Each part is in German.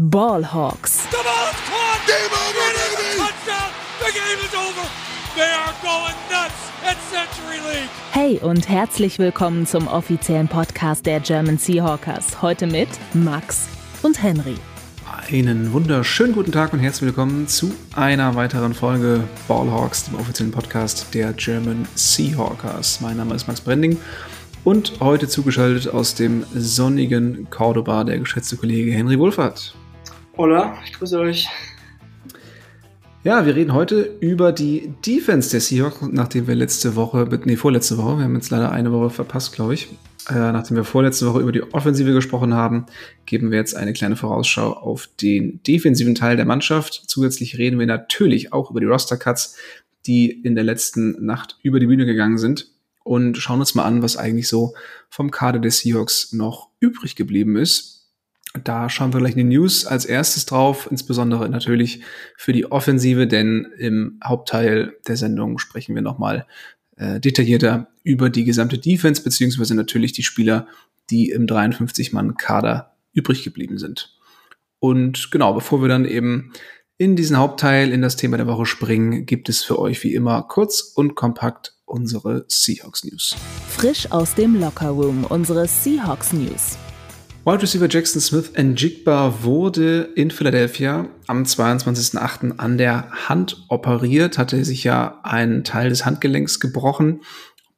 Ballhawks. The ball is caught. Game over, baby. Touchdown. The game is over. They are going nuts at Century League. Hey und herzlich willkommen zum offiziellen Podcast der German Seahawkers. Heute mit Max und Henry. Einen wunderschönen guten Tag und herzlich willkommen zu einer weiteren Folge Ballhawks, dem offiziellen Podcast der German Seahawkers. Mein Name ist Max Brending und heute zugeschaltet aus dem sonnigen Cordoba der geschätzte Kollege Henry Wohlfahrt. Hola, ich grüße euch. Ja, wir reden heute über die Defense der Seahawks, nachdem wir letzte Woche, nee, vorletzte Woche, wir haben jetzt leider eine Woche verpasst, glaube ich. Äh, nachdem wir vorletzte Woche über die Offensive gesprochen haben, geben wir jetzt eine kleine Vorausschau auf den defensiven Teil der Mannschaft. Zusätzlich reden wir natürlich auch über die Roster-Cuts, die in der letzten Nacht über die Bühne gegangen sind und schauen uns mal an, was eigentlich so vom Kader der Seahawks noch übrig geblieben ist. Da schauen wir gleich in die News als erstes drauf, insbesondere natürlich für die Offensive, denn im Hauptteil der Sendung sprechen wir nochmal äh, detaillierter über die gesamte Defense, beziehungsweise natürlich die Spieler, die im 53-Mann-Kader übrig geblieben sind. Und genau, bevor wir dann eben in diesen Hauptteil, in das Thema der Woche springen, gibt es für euch wie immer kurz und kompakt unsere Seahawks News. Frisch aus dem Locker Room unsere Seahawks News. Wide Receiver Jackson Smith Njigba wurde in Philadelphia am 22.08. an der Hand operiert, hatte sich ja einen Teil des Handgelenks gebrochen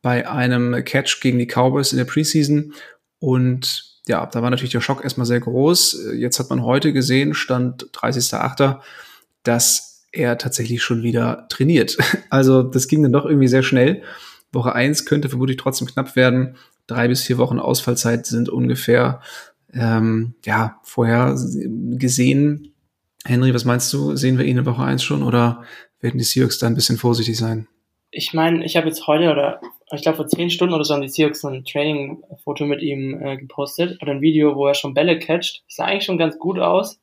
bei einem Catch gegen die Cowboys in der Preseason. Und ja, da war natürlich der Schock erstmal sehr groß. Jetzt hat man heute gesehen, stand 30.08., dass er tatsächlich schon wieder trainiert. Also das ging dann doch irgendwie sehr schnell. Woche 1 könnte vermutlich trotzdem knapp werden. Drei bis vier Wochen Ausfallzeit sind ungefähr ähm, ja, vorher gesehen. Henry, was meinst du? Sehen wir ihn in Woche 1 schon oder werden die Seahawks da ein bisschen vorsichtig sein? Ich meine, ich habe jetzt heute oder ich glaube vor zehn Stunden oder so haben die Seahawks ein Training-Foto mit ihm äh, gepostet oder ein Video, wo er schon Bälle catcht. Das sah eigentlich schon ganz gut aus.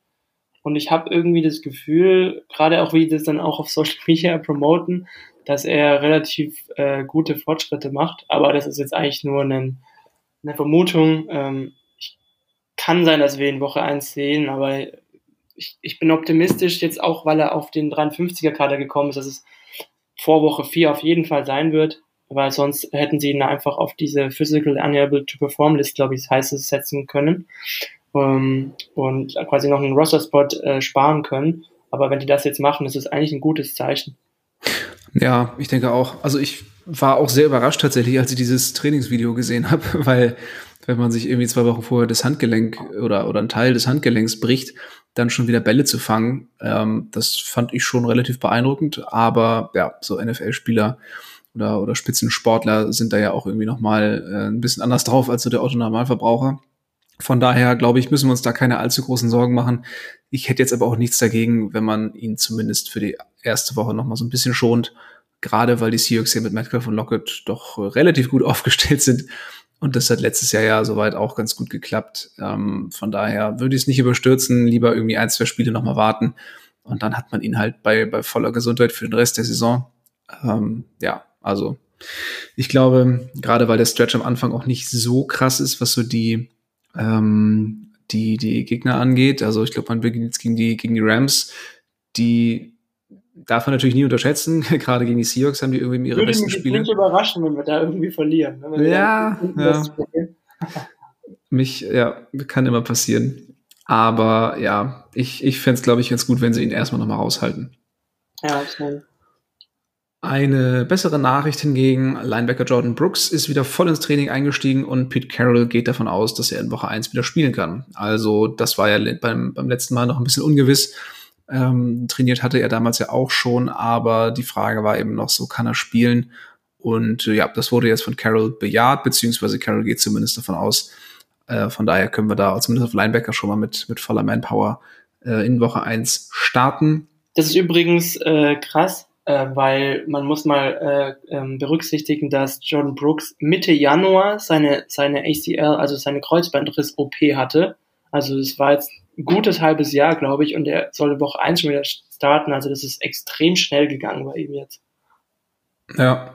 Und ich habe irgendwie das Gefühl, gerade auch wie das dann auch auf Social Media promoten, dass er relativ äh, gute Fortschritte macht. Aber das ist jetzt eigentlich nur eine, eine Vermutung. Ähm, kann sein, dass wir ihn Woche 1 sehen, aber ich, ich bin optimistisch jetzt auch, weil er auf den 53er Kader gekommen ist, dass es vor Woche 4 auf jeden Fall sein wird, weil sonst hätten sie ihn einfach auf diese Physical Unable to Perform List, glaube ich, heißt es, setzen können ähm, und quasi noch einen Roster-Spot äh, sparen können. Aber wenn die das jetzt machen, ist es eigentlich ein gutes Zeichen. Ja, ich denke auch. Also ich war auch sehr überrascht tatsächlich, als ich dieses Trainingsvideo gesehen habe, weil wenn man sich irgendwie zwei Wochen vorher das Handgelenk oder, oder ein Teil des Handgelenks bricht, dann schon wieder Bälle zu fangen, ähm, das fand ich schon relativ beeindruckend. Aber ja, so NFL-Spieler oder, oder Spitzensportler sind da ja auch irgendwie nochmal äh, ein bisschen anders drauf als so der Otto-Normalverbraucher. Von daher, glaube ich, müssen wir uns da keine allzu großen Sorgen machen. Ich hätte jetzt aber auch nichts dagegen, wenn man ihn zumindest für die erste Woche nochmal so ein bisschen schont. Gerade weil die Seahawks hier mit Metcalf und Lockett doch relativ gut aufgestellt sind und das hat letztes Jahr ja soweit auch ganz gut geklappt. Ähm, von daher würde ich es nicht überstürzen, lieber irgendwie ein, zwei Spiele nochmal warten. Und dann hat man ihn halt bei, bei voller Gesundheit für den Rest der Saison. Ähm, ja, also ich glaube, gerade weil der Stretch am Anfang auch nicht so krass ist, was so die, ähm, die, die Gegner angeht. Also ich glaube, man beginnt jetzt gegen die, gegen die Rams, die darf man natürlich nie unterschätzen. Gerade gegen die Seahawks haben die irgendwie ihre Würde besten mich Spiele. nicht überraschen, wenn wir da irgendwie verlieren. Ne? Ja, ja. Mich, ja, kann immer passieren. Aber ja, ich, ich fände es, glaube ich, ganz gut, wenn sie ihn erstmal nochmal raushalten. Ja, schnell. Eine bessere Nachricht hingegen, Linebacker Jordan Brooks ist wieder voll ins Training eingestiegen und Pete Carroll geht davon aus, dass er in Woche 1 wieder spielen kann. Also das war ja beim, beim letzten Mal noch ein bisschen ungewiss. Ähm, trainiert hatte er damals ja auch schon, aber die Frage war eben noch so, kann er spielen? Und äh, ja, das wurde jetzt von Carroll bejaht, beziehungsweise Carroll geht zumindest davon aus. Äh, von daher können wir da zumindest auf Linebacker schon mal mit, mit voller Manpower äh, in Woche 1 starten. Das ist übrigens äh, krass, äh, weil man muss mal äh, ähm, berücksichtigen, dass Jordan Brooks Mitte Januar seine, seine ACL, also seine Kreuzbandriss-OP hatte. Also es war jetzt ein gutes halbes Jahr, glaube ich, und er soll Woche 1 schon wieder starten. Also das ist extrem schnell gegangen bei ihm jetzt. Ja.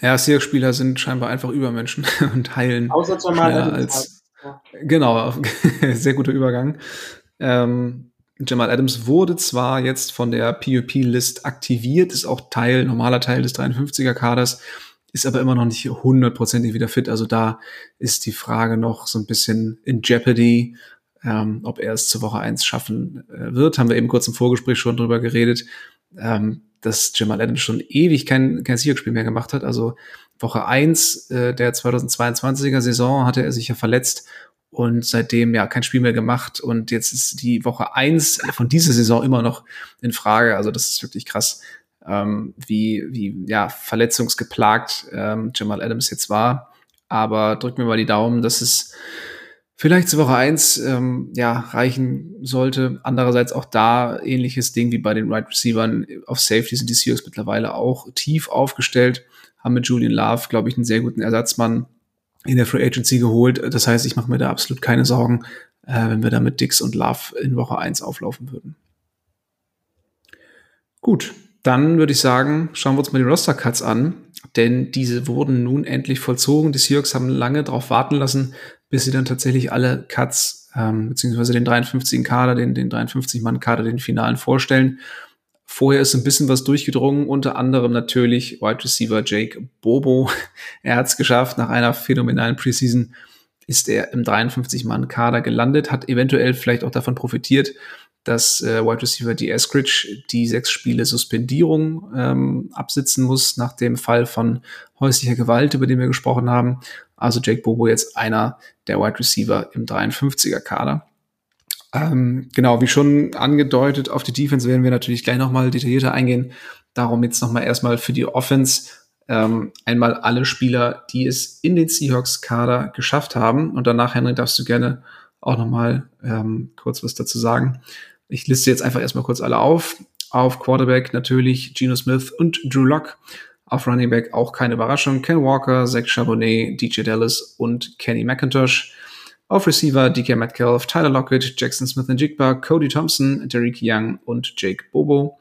Ja, Seahawks-Spieler sind scheinbar einfach Übermenschen und heilen Außer zweimal als ja. Genau, sehr guter Übergang. Ähm, Jamal Adams wurde zwar jetzt von der PUP-List aktiviert, ist auch Teil, normaler Teil des 53er-Kaders, ist aber immer noch nicht hundertprozentig wieder fit. Also da ist die Frage noch so ein bisschen in Jeopardy, ähm, ob er es zur Woche eins schaffen äh, wird. Haben wir eben kurz im Vorgespräch schon drüber geredet, ähm, dass Jamal Adams schon ewig kein, kein Seahawks-Spiel mehr gemacht hat. Also Woche eins äh, der 2022er Saison hatte er sich ja verletzt und seitdem ja kein Spiel mehr gemacht und jetzt ist die Woche eins von dieser Saison immer noch in Frage. Also das ist wirklich krass, ähm, wie, wie ja, verletzungsgeplagt ähm, Jamal Adams jetzt war. Aber drück mir mal die Daumen, dass es vielleicht zur Woche eins ähm, ja, reichen sollte. Andererseits auch da ähnliches Ding wie bei den Right Receivern. Auf Safety sind die Seahawks mittlerweile auch tief aufgestellt, haben mit Julian Love, glaube ich, einen sehr guten Ersatzmann in der Free Agency geholt. Das heißt, ich mache mir da absolut keine Sorgen, äh, wenn wir da mit Dix und Love in Woche eins auflaufen würden. Gut, dann würde ich sagen, schauen wir uns mal die Roster-Cuts an, denn diese wurden nun endlich vollzogen. Die Seahawks haben lange darauf warten lassen, bis sie dann tatsächlich alle Cuts, ähm, beziehungsweise den 53. Kader, den, den 53-Mann-Kader, den Finalen vorstellen. Vorher ist ein bisschen was durchgedrungen, unter anderem natürlich Wide Receiver Jake Bobo. Er hat es geschafft, nach einer phänomenalen Preseason ist er im 53-Mann-Kader gelandet, hat eventuell vielleicht auch davon profitiert, dass äh, Wide Receiver D. Eskridge die sechs Spiele Suspendierung ähm, absitzen muss nach dem Fall von häuslicher Gewalt, über den wir gesprochen haben. Also Jake Bobo jetzt einer der Wide Receiver im 53er Kader. Ähm, genau, wie schon angedeutet, auf die Defense werden wir natürlich gleich nochmal detaillierter eingehen. Darum jetzt nochmal erstmal für die Offense ähm, einmal alle Spieler, die es in den Seahawks-Kader geschafft haben. Und danach, Henry, darfst du gerne auch nochmal ähm, kurz was dazu sagen. Ich liste jetzt einfach erstmal kurz alle auf. Auf Quarterback natürlich Geno Smith und Drew Locke. Auf Running Back auch keine Überraschung. Ken Walker, Zach Charbonnet, DJ Dallas und Kenny McIntosh. Auf Receiver DK Metcalf, Tyler Lockett, Jackson Smith Jigba, Cody Thompson, Derek Young und Jake Bobo.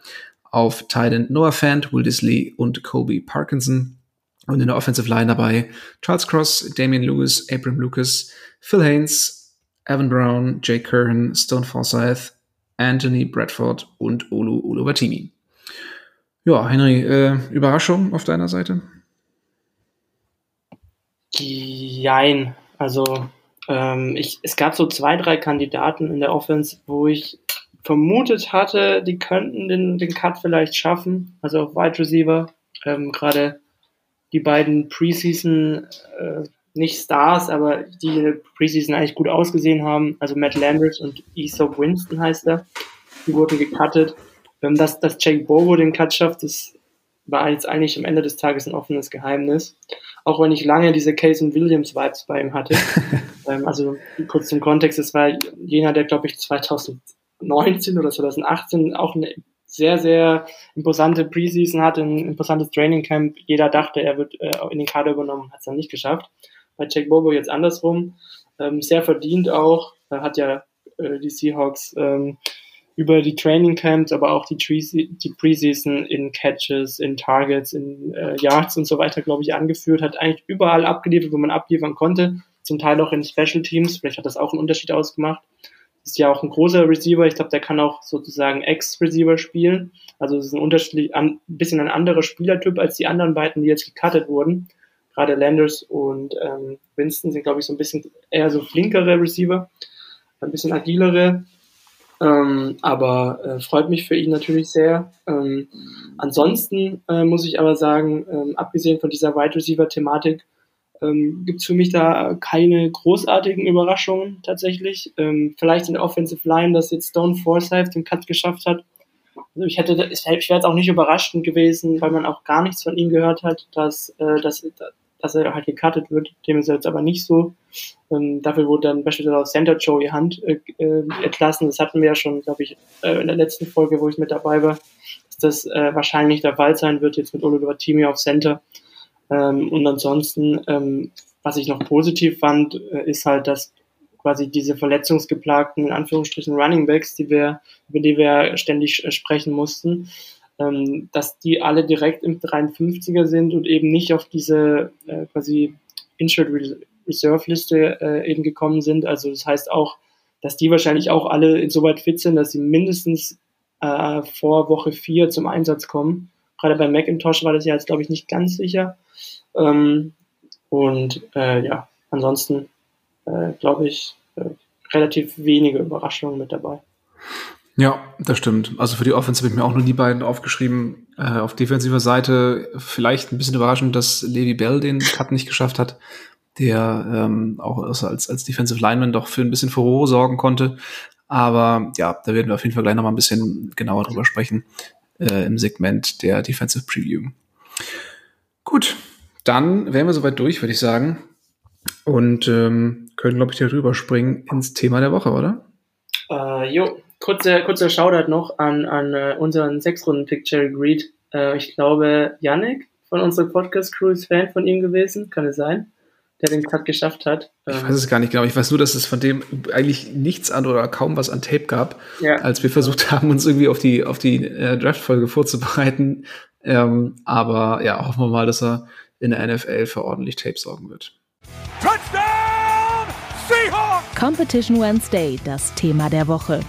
Auf Titan Noah Fant, Will Disley und Colby Parkinson. Und in der Offensive Line dabei Charles Cross, Damian Lewis, Abram Lucas, Phil Haynes, Evan Brown, Jake Curran, Stone Forsyth, Anthony Bradford und Olu Uluwatimi. Ja, Henry, äh, Überraschung auf deiner Seite? Jein. Also ähm, ich, es gab so zwei, drei Kandidaten in der Offense, wo ich vermutet hatte, die könnten den, den Cut vielleicht schaffen. Also auf Wide Receiver. Ähm, Gerade die beiden Preseason, äh, nicht Stars, aber die in der Preseason eigentlich gut ausgesehen haben. Also Matt Landers und Aesop Winston heißt er. Die wurden gecuttet. Ähm, dass, dass Jake Bobo den Cut schafft, das war jetzt eigentlich am Ende des Tages ein offenes Geheimnis. Auch wenn ich lange diese Case und Williams Vibes bei ihm hatte. ähm, also kurz zum Kontext, es war jener, der glaube ich 2019 oder 2018 auch eine sehr, sehr imposante Preseason hatte, ein imposantes Training Camp. Jeder dachte, er wird äh, in den Kader übernommen, hat es dann nicht geschafft. Bei Jack Bobo jetzt andersrum. Ähm, sehr verdient auch. Er hat ja äh, die Seahawks ähm, über die Training Camps, aber auch die, die Preseason in Catches, in Targets, in äh, Yards und so weiter, glaube ich, angeführt, hat eigentlich überall abgeliefert, wo man abliefern konnte, zum Teil auch in Special Teams, vielleicht hat das auch einen Unterschied ausgemacht. Ist ja auch ein großer Receiver, ich glaube, der kann auch sozusagen Ex-Receiver spielen. Also es ist ein unterschiedlich, ein bisschen ein anderer Spielertyp als die anderen beiden, die jetzt gecuttet wurden. Gerade Landers und ähm, Winston sind, glaube ich, so ein bisschen eher so flinkere Receiver, ein bisschen agilere, ähm, aber äh, freut mich für ihn natürlich sehr. Ähm, ansonsten äh, muss ich aber sagen, ähm, abgesehen von dieser Wide Receiver-Thematik, ähm, gibt es für mich da keine großartigen Überraschungen tatsächlich. Ähm, vielleicht in der Offensive Line, dass jetzt Stone Forsyth den Cut geschafft hat. Also ich hätte, ich wäre jetzt auch nicht überraschend gewesen, weil man auch gar nichts von ihm gehört hat, dass, äh, dass, dass er halt gecuttet wird. Dem ist jetzt aber nicht so. Ähm, dafür wurde dann beispielsweise auch Center Joey Hunt äh, äh, entlassen. Das hatten wir ja schon, glaube ich, äh, in der letzten Folge, wo ich mit dabei war, dass das äh, wahrscheinlich der Fall sein wird, jetzt mit Oliver Timi auf Center. Ähm, und ansonsten, ähm, was ich noch positiv fand, äh, ist halt, dass quasi diese verletzungsgeplagten, in Anführungsstrichen, Running Backs, die wir, über die wir ständig äh, sprechen mussten, ähm, dass die alle direkt im 53er sind und eben nicht auf diese äh, quasi Injured Reserve Liste äh, eben gekommen sind. Also das heißt auch dass die wahrscheinlich auch alle insoweit fit sind, dass sie mindestens äh, vor Woche 4 zum Einsatz kommen. Gerade bei Macintosh war das ja jetzt, glaube ich, nicht ganz sicher. Ähm, und äh, ja, ansonsten äh, glaube ich, äh, relativ wenige Überraschungen mit dabei. Ja, das stimmt. Also für die Offense habe ich mir auch nur die beiden aufgeschrieben. Äh, auf defensiver Seite vielleicht ein bisschen überraschend, dass Levi Bell den Cut nicht geschafft hat, der ähm, auch als, als Defensive Lineman doch für ein bisschen Furore sorgen konnte. Aber ja, da werden wir auf jeden Fall gleich nochmal ein bisschen genauer drüber sprechen äh, im Segment der Defensive Preview. Gut, dann wären wir soweit durch, würde ich sagen. Und ähm, können, glaube ich, hier rüberspringen ins Thema der Woche, oder? Äh, jo, kurzer, kurzer Shoutout noch an, an uh, unseren Sechs-Runden-Pick Jerry Greed. Äh, ich glaube, Yannick von unserer Podcast-Crew ist Fan von ihm gewesen, kann es sein? Der den Cut geschafft hat. Ich weiß es gar nicht genau. Ich weiß nur, dass es von dem eigentlich nichts an oder kaum was an Tape gab, ja. als wir versucht haben, uns irgendwie auf die, auf die äh, Draft-Folge vorzubereiten. Ähm, aber ja, hoffen wir mal, dass er in der NFL für ordentlich Tape sorgen wird. Touchdown Seahawks! Competition Wednesday, das Thema der Woche.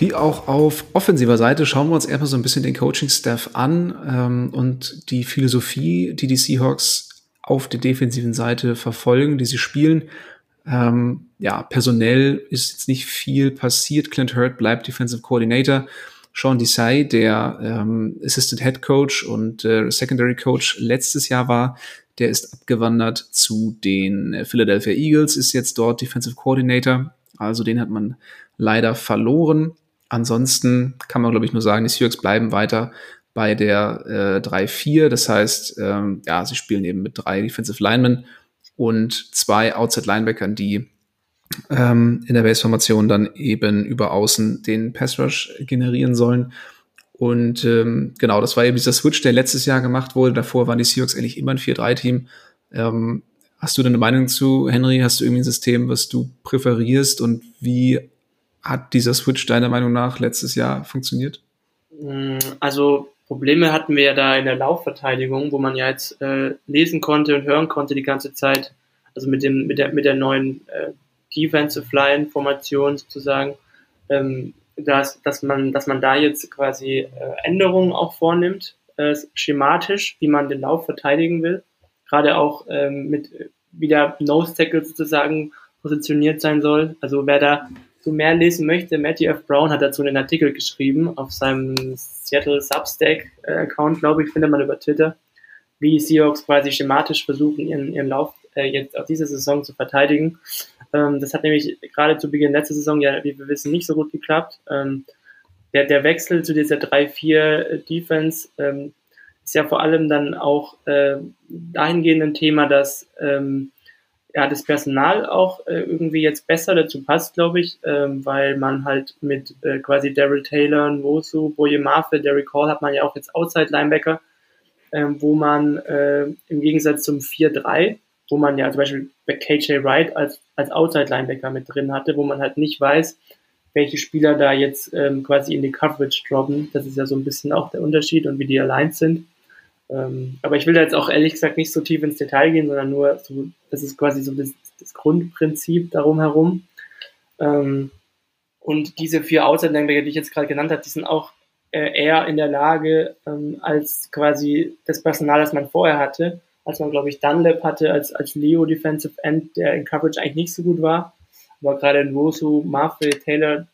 Wie auch auf offensiver Seite schauen wir uns erstmal so ein bisschen den Coaching-Staff an ähm, und die Philosophie, die die Seahawks auf der defensiven Seite verfolgen, die sie spielen. Ähm, ja, personell ist jetzt nicht viel passiert. Clint Hurt bleibt Defensive Coordinator. Sean Desai, der ähm, Assistant Head Coach und äh, Secondary Coach letztes Jahr war, der ist abgewandert zu den Philadelphia Eagles, ist jetzt dort Defensive Coordinator. Also den hat man leider verloren. Ansonsten kann man, glaube ich, nur sagen, die Seahawks bleiben weiter bei der äh, 3-4. Das heißt, ähm, ja, sie spielen eben mit drei Defensive Linemen und zwei Outside Linebackern, die ähm, in der Base-Formation dann eben über außen den Pass Rush generieren sollen. Und ähm, genau, das war eben dieser Switch, der letztes Jahr gemacht wurde. Davor waren die Seahawks eigentlich immer ein 4-3-Team. Ähm, hast du denn eine Meinung zu, Henry? Hast du irgendwie ein System, was du präferierst? Und wie hat dieser Switch deiner Meinung nach letztes Jahr funktioniert? Mm, also Probleme hatten wir ja da in der Laufverteidigung, wo man ja jetzt äh, lesen konnte und hören konnte die ganze Zeit. Also mit dem mit der mit der neuen äh, Defensive Line Formation sozusagen, ähm, dass, dass man, dass man da jetzt quasi äh, Änderungen auch vornimmt, äh, schematisch, wie man den Lauf verteidigen will. Gerade auch ähm, mit, wie der Nose Tackle sozusagen positioniert sein soll. Also wer da so mehr lesen möchte, Matthew F. Brown hat dazu einen Artikel geschrieben auf seinem Seattle Substack äh, glaube ich, findet man über Twitter, wie Seahawks quasi schematisch versuchen, ihren, ihren Lauf äh, jetzt auf diese Saison zu verteidigen. Ähm, das hat nämlich gerade zu Beginn letzter Saison ja, wie wir wissen, nicht so gut geklappt. Ähm, der, der Wechsel zu dieser 3-4 Defense ähm, ist ja vor allem dann auch äh, dahingehend ein Thema, dass ähm, ja, das Personal auch äh, irgendwie jetzt besser dazu passt, glaube ich, ähm, weil man halt mit äh, quasi Daryl Taylor, Nwosu, Boye Mafe, Derek Hall hat man ja auch jetzt Outside Linebacker, ähm, wo man äh, im Gegensatz zum 4-3 wo man ja zum Beispiel bei KJ Wright als, als Outside-Linebacker mit drin hatte, wo man halt nicht weiß, welche Spieler da jetzt ähm, quasi in die Coverage droppen. Das ist ja so ein bisschen auch der Unterschied und wie die aligned sind. Ähm, aber ich will da jetzt auch ehrlich gesagt nicht so tief ins Detail gehen, sondern nur so, das ist quasi so das, das Grundprinzip darum herum. Ähm, und diese vier Outside-Linebacker, die ich jetzt gerade genannt habe, die sind auch äh, eher in der Lage, ähm, als quasi das Personal, das man vorher hatte, als man, glaube ich, Dunlap hatte als, als Leo Defensive End, der in Coverage eigentlich nicht so gut war. Aber gerade in Wosu, Murphy, Taylor,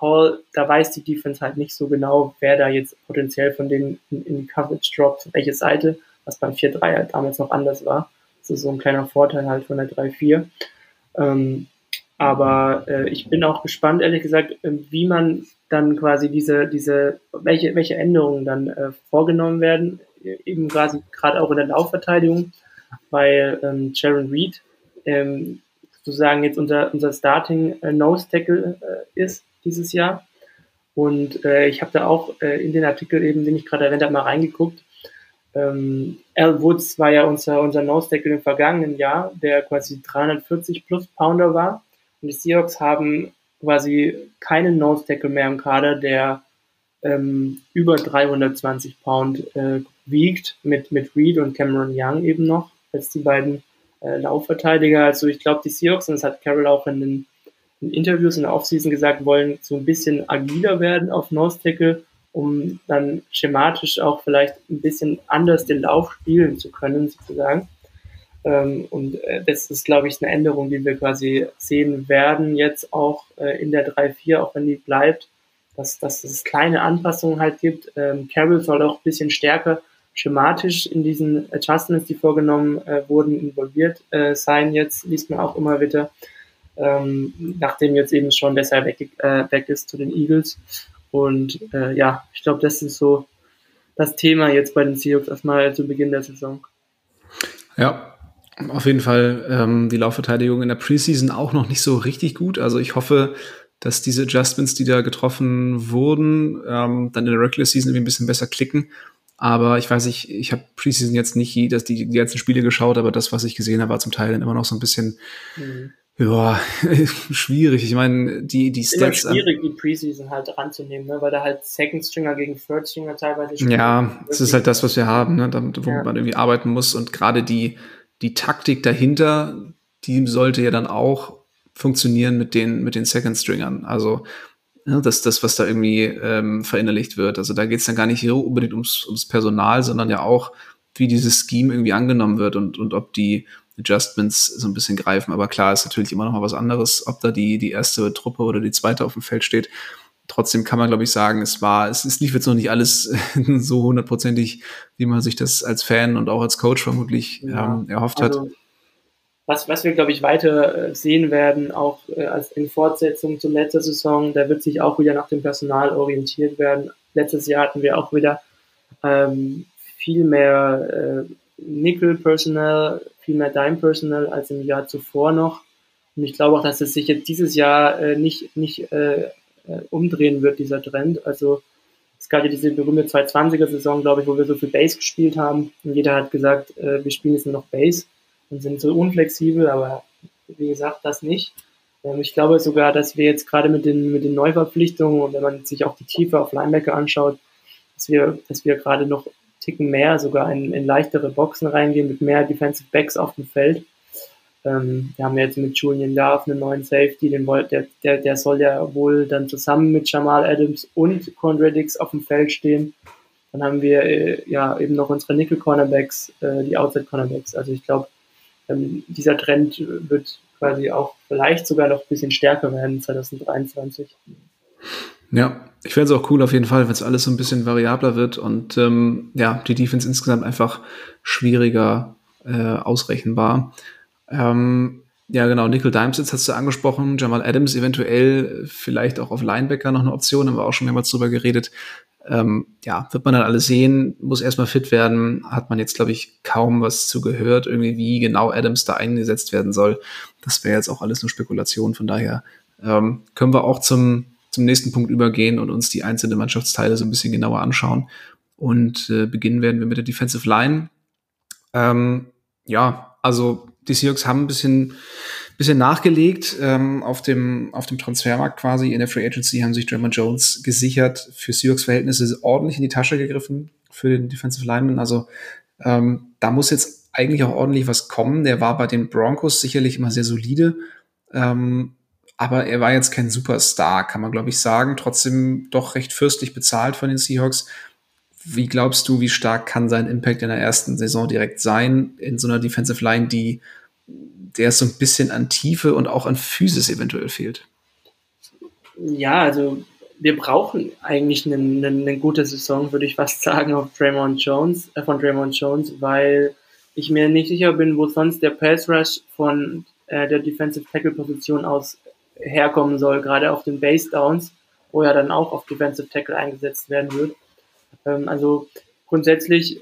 Hall, da weiß die Defense halt nicht so genau, wer da jetzt potenziell von denen in, in die Coverage droppt, welche Seite, was beim 4-3 halt damals noch anders war. Das ist so ein kleiner Vorteil halt von der 3-4. Ähm, aber äh, ich bin auch gespannt, ehrlich gesagt, äh, wie man dann quasi diese, diese, welche, welche Änderungen dann äh, vorgenommen werden eben quasi gerade auch in der Laufverteidigung, weil ähm, Sharon Reed ähm, sozusagen jetzt unser, unser Starting äh, Nose Tackle äh, ist dieses Jahr. Und äh, ich habe da auch äh, in den Artikel eben, den ich gerade erwähnt habe, mal reingeguckt. Ähm, Al Woods war ja unser, unser Nose Tackle im vergangenen Jahr, der quasi 340 plus Pounder war. Und die Seahawks haben quasi keinen Nose Tackle mehr im Kader, der ähm, über 320 Pound äh, wiegt, mit, mit Reed und Cameron Young eben noch, als die beiden äh, Laufverteidiger. Also ich glaube, die Seahawks, und das hat Carroll auch in den in Interviews in der Offseason gesagt, wollen so ein bisschen agiler werden auf Nose Tackle, um dann schematisch auch vielleicht ein bisschen anders den Lauf spielen zu können, sozusagen. Ähm, und äh, das ist, glaube ich, eine Änderung, die wir quasi sehen werden, jetzt auch äh, in der 3-4, auch wenn die bleibt, dass, dass es kleine Anpassungen halt gibt. Ähm, Carroll soll auch ein bisschen stärker schematisch in diesen Adjustments, die vorgenommen äh, wurden, involviert äh, sein. Jetzt liest man auch immer wieder, ähm, nachdem jetzt eben schon besser weg, äh, weg ist zu den Eagles. Und äh, ja, ich glaube, das ist so das Thema jetzt bei den Seahawks erstmal zu Beginn der Saison. Ja, auf jeden Fall ähm, die Laufverteidigung in der Preseason auch noch nicht so richtig gut. Also ich hoffe, dass diese Adjustments, die da getroffen wurden, ähm, dann in der Regular Season irgendwie ein bisschen besser klicken. Aber ich weiß nicht, ich habe Preseason jetzt nicht die, die, die ganzen Spiele geschaut, aber das, was ich gesehen habe, war zum Teil dann immer noch so ein bisschen mhm. Ja, schwierig. Ich meine, die, die Stats. Immer schwierig, die Preseason halt ranzunehmen, ne? weil da halt Second Stringer gegen Third Stringer teilweise spielen. Ja, es ist halt das, was wir haben, ne? Damit, wo ja. man irgendwie arbeiten muss. Und gerade die, die Taktik dahinter, die sollte ja dann auch funktionieren mit den, mit den Second Stringern. Also, ja, das, das, was da irgendwie ähm, verinnerlicht wird. Also da geht es dann gar nicht so unbedingt ums, ums Personal, sondern ja auch, wie dieses Scheme irgendwie angenommen wird und, und ob die Adjustments so ein bisschen greifen. Aber klar ist natürlich immer noch mal was anderes, ob da die, die erste Truppe oder die zweite auf dem Feld steht. Trotzdem kann man, glaube ich, sagen, es war, es, es lief jetzt noch nicht alles so hundertprozentig, wie man sich das als Fan und auch als Coach vermutlich ja, ähm, erhofft also, hat. Was, was wir, glaube ich, weiter äh, sehen werden, auch äh, als in Fortsetzung zur letzten Saison, da wird sich auch wieder nach dem Personal orientiert werden. Letztes Jahr hatten wir auch wieder ähm, viel mehr äh, Nickel-Personal, viel mehr Dime-Personal als im Jahr zuvor noch. Und ich glaube auch, dass es sich jetzt dieses Jahr äh, nicht, nicht äh, äh, umdrehen wird, dieser Trend. Also es gab ja diese berühmte 220er-Saison, glaube ich, wo wir so viel Bass gespielt haben und jeder hat gesagt, äh, wir spielen jetzt nur noch Bass und sind so unflexibel, aber wie gesagt, das nicht. Ähm, ich glaube sogar, dass wir jetzt gerade mit den, mit den Neuverpflichtungen und wenn man sich auch die Tiefe auf Linebacker anschaut, dass wir, dass wir gerade noch Ticken mehr sogar in, in leichtere Boxen reingehen mit mehr Defensive Backs auf dem Feld. Ähm, wir haben jetzt mit Julian Love einen neuen Safety, den wollt, der, der, der soll ja wohl dann zusammen mit Jamal Adams und Condre Dix auf dem Feld stehen. Dann haben wir äh, ja eben noch unsere Nickel Cornerbacks, äh, die Outside Cornerbacks. Also ich glaube, ähm, dieser Trend wird quasi auch vielleicht sogar noch ein bisschen stärker werden 2023. Ja, ich fände es auch cool auf jeden Fall, wenn es alles so ein bisschen variabler wird und ähm, ja, die Defense insgesamt einfach schwieriger äh, ausrechenbar. Ähm, ja, genau. Nickel Dimesitz hast du angesprochen. Jamal Adams eventuell vielleicht auch auf Linebacker noch eine Option, haben wir auch schon mehrmals drüber geredet. Ähm, ja, wird man dann alles sehen, muss erstmal fit werden. Hat man jetzt, glaube ich, kaum was zu gehört, irgendwie, wie genau Adams da eingesetzt werden soll. Das wäre jetzt auch alles nur Spekulation. Von daher ähm, können wir auch zum, zum nächsten Punkt übergehen und uns die einzelnen Mannschaftsteile so ein bisschen genauer anschauen. Und äh, beginnen werden wir mit der Defensive Line. Ähm, ja, also die Seahawks haben ein bisschen, bisschen nachgelegt ähm, auf, dem, auf dem Transfermarkt quasi. In der Free Agency haben sich Draymond Jones gesichert, für Seahawks-Verhältnisse ordentlich in die Tasche gegriffen für den Defensive Lineman. Also ähm, da muss jetzt eigentlich auch ordentlich was kommen. Der war bei den Broncos sicherlich immer sehr solide. Ähm, aber er war jetzt kein Superstar, kann man glaube ich sagen. Trotzdem doch recht fürstlich bezahlt von den Seahawks. Wie glaubst du, wie stark kann sein Impact in der ersten Saison direkt sein in so einer Defensive Line, die der so ein bisschen an Tiefe und auch an Physis eventuell fehlt? Ja, also wir brauchen eigentlich eine, eine, eine gute Saison, würde ich fast sagen, auf Draymond Jones, äh, von Draymond Jones, weil ich mir nicht sicher bin, wo sonst der Pass Rush von äh, der Defensive Tackle Position aus herkommen soll, gerade auf den Base Downs, wo er dann auch auf Defensive Tackle eingesetzt werden wird. Ähm, also grundsätzlich,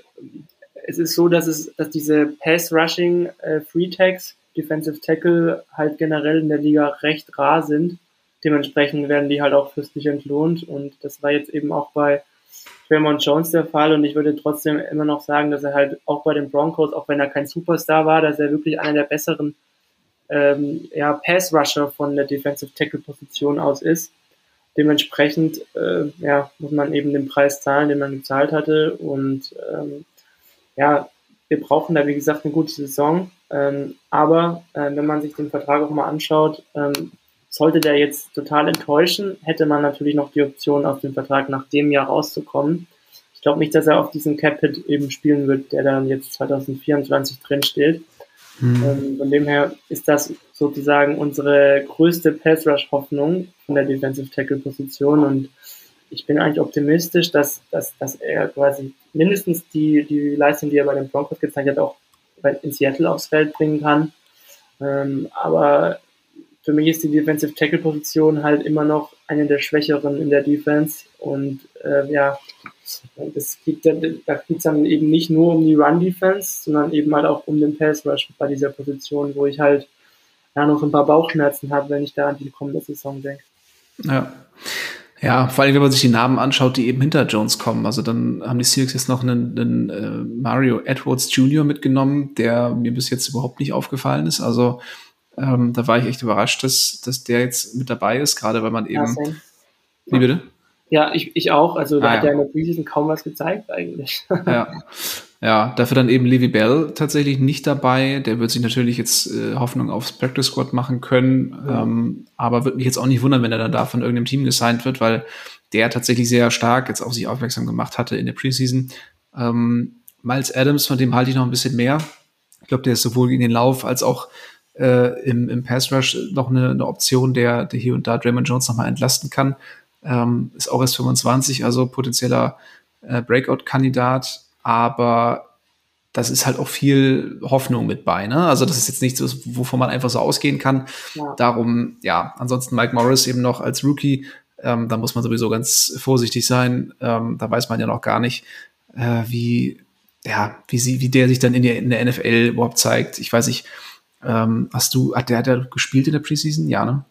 es ist so, dass es, dass diese Pass-Rushing äh, Free Tags, Defensive Tackle halt generell in der Liga recht rar sind. Dementsprechend werden die halt auch fürstlich entlohnt und das war jetzt eben auch bei Draymond Jones der Fall und ich würde trotzdem immer noch sagen, dass er halt auch bei den Broncos, auch wenn er kein Superstar war, dass er wirklich einer der besseren ähm, ja, Pass-Rusher von der Defensive Tackle-Position aus ist dementsprechend äh, ja, muss man eben den Preis zahlen, den man gezahlt hatte. Und ähm, ja, wir brauchen da, wie gesagt, eine gute Saison. Ähm, aber äh, wenn man sich den Vertrag auch mal anschaut, ähm, sollte der jetzt total enttäuschen, hätte man natürlich noch die Option, aus dem Vertrag nach dem Jahr rauszukommen. Ich glaube nicht, dass er auf diesem Cap-Hit eben spielen wird, der dann jetzt 2024 drin steht. Mhm. Ähm, von dem her ist das sozusagen unsere größte Pass-Rush-Hoffnung von der Defensive Tackle-Position und ich bin eigentlich optimistisch, dass, dass, dass er quasi mindestens die, die Leistung, die er bei den Broncos gezeigt hat, auch in Seattle aufs Feld bringen kann. Ähm, aber für mich ist die Defensive Tackle Position halt immer noch eine der schwächeren in der Defense und äh, ja, das geht, da, geht es dann eben nicht nur um die Run Defense, sondern eben halt auch um den Pass Rush bei dieser Position, wo ich halt ja noch ein paar Bauchschmerzen habe, wenn ich da an die kommende Saison denke. Ja. Ja, vor allem, wenn man sich die Namen anschaut, die eben hinter Jones kommen. Also dann haben die Seahawks jetzt noch einen, einen äh, Mario Edwards Jr. mitgenommen, der mir bis jetzt überhaupt nicht aufgefallen ist. Also ähm, da war ich echt überrascht, dass, dass der jetzt mit dabei ist, gerade weil man eben. Ja, Wie bitte? Ja, ich, ich auch. Also da ah, hat ja. er in der Preseason kaum was gezeigt eigentlich. Ja. Ja, dafür dann eben Levi Bell tatsächlich nicht dabei. Der wird sich natürlich jetzt äh, Hoffnung aufs Practice Squad machen können. Ja. Ähm, aber würde mich jetzt auch nicht wundern, wenn er dann da von irgendeinem Team gesigned wird, weil der tatsächlich sehr stark jetzt auf sich aufmerksam gemacht hatte in der Preseason. Ähm, Miles Adams, von dem halte ich noch ein bisschen mehr. Ich glaube, der ist sowohl gegen den Lauf als auch äh, im, im Pass Rush noch eine, eine Option, der, der hier und da Draymond Jones nochmal entlasten kann. Ähm, ist auch erst 25, also potenzieller äh, Breakout-Kandidat, aber das ist halt auch viel Hoffnung mit bei. Ne? Also das ist jetzt nichts, wovon man einfach so ausgehen kann. Ja. Darum, ja, ansonsten Mike Morris eben noch als Rookie, ähm, da muss man sowieso ganz vorsichtig sein. Ähm, da weiß man ja noch gar nicht, äh, wie, ja, wie, sie, wie der sich dann in der, in der NFL überhaupt zeigt. Ich weiß nicht, ähm, hast du, hat der, hat der gespielt in der Preseason? Ja, ne?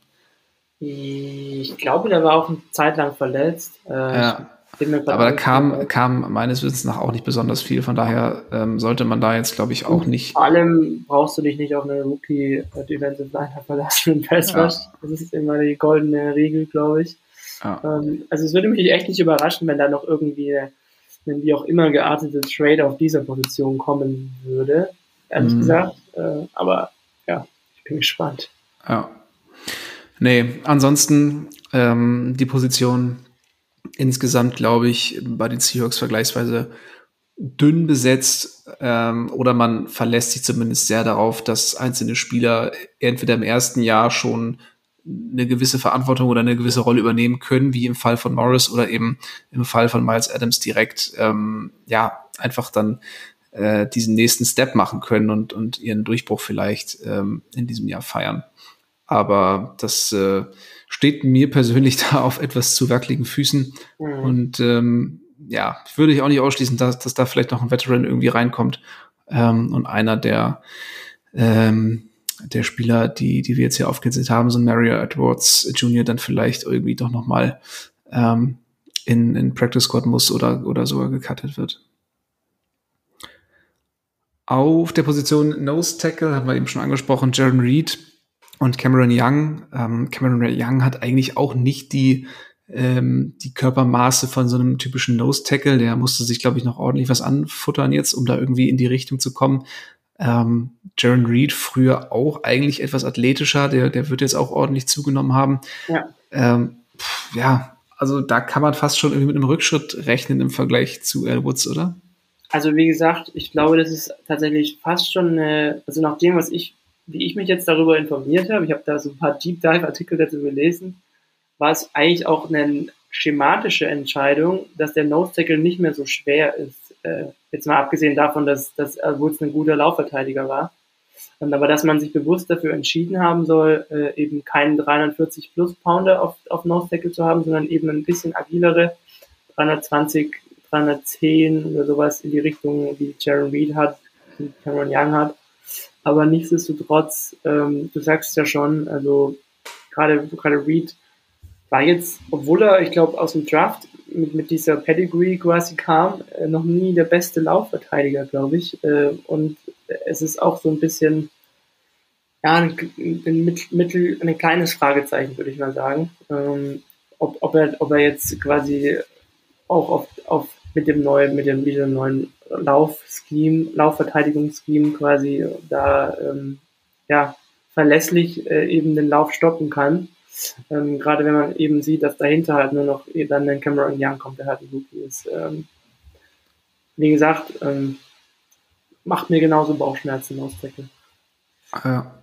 Ich glaube, der war auch eine Zeit lang verletzt. Äh, ja. Aber da kam, kam meines Wissens nach auch nicht besonders viel. Von daher ähm, sollte man da jetzt, glaube ich, auch nicht. Vor allem brauchst du dich nicht auf eine Rookie-Defensive Liner verlassen im Pass ja. Das ist immer die goldene Regel, glaube ich. Ja. Ähm, also es würde mich echt nicht überraschen, wenn da noch irgendwie ein wie auch immer geartetes Trade auf dieser Position kommen würde. Ehrlich mhm. gesagt. Äh, aber ja, ich bin gespannt. Ja. Nee, ansonsten ähm, die Position insgesamt, glaube ich, bei den Seahawks vergleichsweise dünn besetzt ähm, oder man verlässt sich zumindest sehr darauf, dass einzelne Spieler entweder im ersten Jahr schon eine gewisse Verantwortung oder eine gewisse Rolle übernehmen können, wie im Fall von Morris oder eben im Fall von Miles Adams direkt, ähm, ja, einfach dann äh, diesen nächsten Step machen können und, und ihren Durchbruch vielleicht ähm, in diesem Jahr feiern. Aber das äh, steht mir persönlich da auf etwas zu wackeligen Füßen. Mhm. Und ähm, ja, würde ich auch nicht ausschließen, dass, dass da vielleicht noch ein Veteran irgendwie reinkommt. Ähm, und einer der, ähm, der Spieler, die, die wir jetzt hier aufgezählt haben, so ein Mario Edwards Jr., dann vielleicht irgendwie doch noch mal ähm, in, in Practice Squad muss oder, oder sogar gecuttet wird. Auf der Position Nose Tackle haben wir eben schon angesprochen, Jaron Reed und Cameron Young, ähm, Cameron Young hat eigentlich auch nicht die, ähm, die Körpermaße von so einem typischen Nose-Tackle. Der musste sich, glaube ich, noch ordentlich was anfuttern jetzt, um da irgendwie in die Richtung zu kommen. Ähm, Jaron Reed früher auch eigentlich etwas athletischer, der, der wird jetzt auch ordentlich zugenommen haben. Ja. Ähm, pff, ja, also da kann man fast schon irgendwie mit einem Rückschritt rechnen im Vergleich zu Al Woods, oder? Also wie gesagt, ich glaube, das ist tatsächlich fast schon eine, also nach dem, was ich wie ich mich jetzt darüber informiert habe, ich habe da so ein paar Deep Dive Artikel dazu gelesen, war es eigentlich auch eine schematische Entscheidung, dass der Nose Tackle nicht mehr so schwer ist. Äh, jetzt mal abgesehen davon, dass, dass Woods ein guter Laufverteidiger war. Und aber dass man sich bewusst dafür entschieden haben soll, äh, eben keinen 340 plus Pounder auf, auf Nose Tackle zu haben, sondern eben ein bisschen agilere 320, 310 oder sowas in die Richtung, wie Jaron Reed hat, wie Cameron Young hat. Aber nichtsdestotrotz, ähm, du sagst ja schon, also gerade gerade Reed war jetzt, obwohl er, ich glaube, aus dem Draft mit, mit dieser Pedigree quasi kam, äh, noch nie der beste Laufverteidiger, glaube ich. Äh, und es ist auch so ein bisschen, ja, ein, ein, Mittel, ein kleines Fragezeichen, würde ich mal sagen. Ähm, ob, ob, er, ob er jetzt quasi auch auf, auf mit dem neuen, mit dem, mit dem neuen Laufscheme, Laufverteidigungsscheme quasi da ähm, ja, verlässlich äh, eben den Lauf stoppen kann. Ähm, Gerade wenn man eben sieht, dass dahinter halt nur noch dann ein Cameron Young kommt, der halt ein Rookie ist. Ähm, wie gesagt, ähm, macht mir genauso Bauchschmerzen aus Tackle. Ja.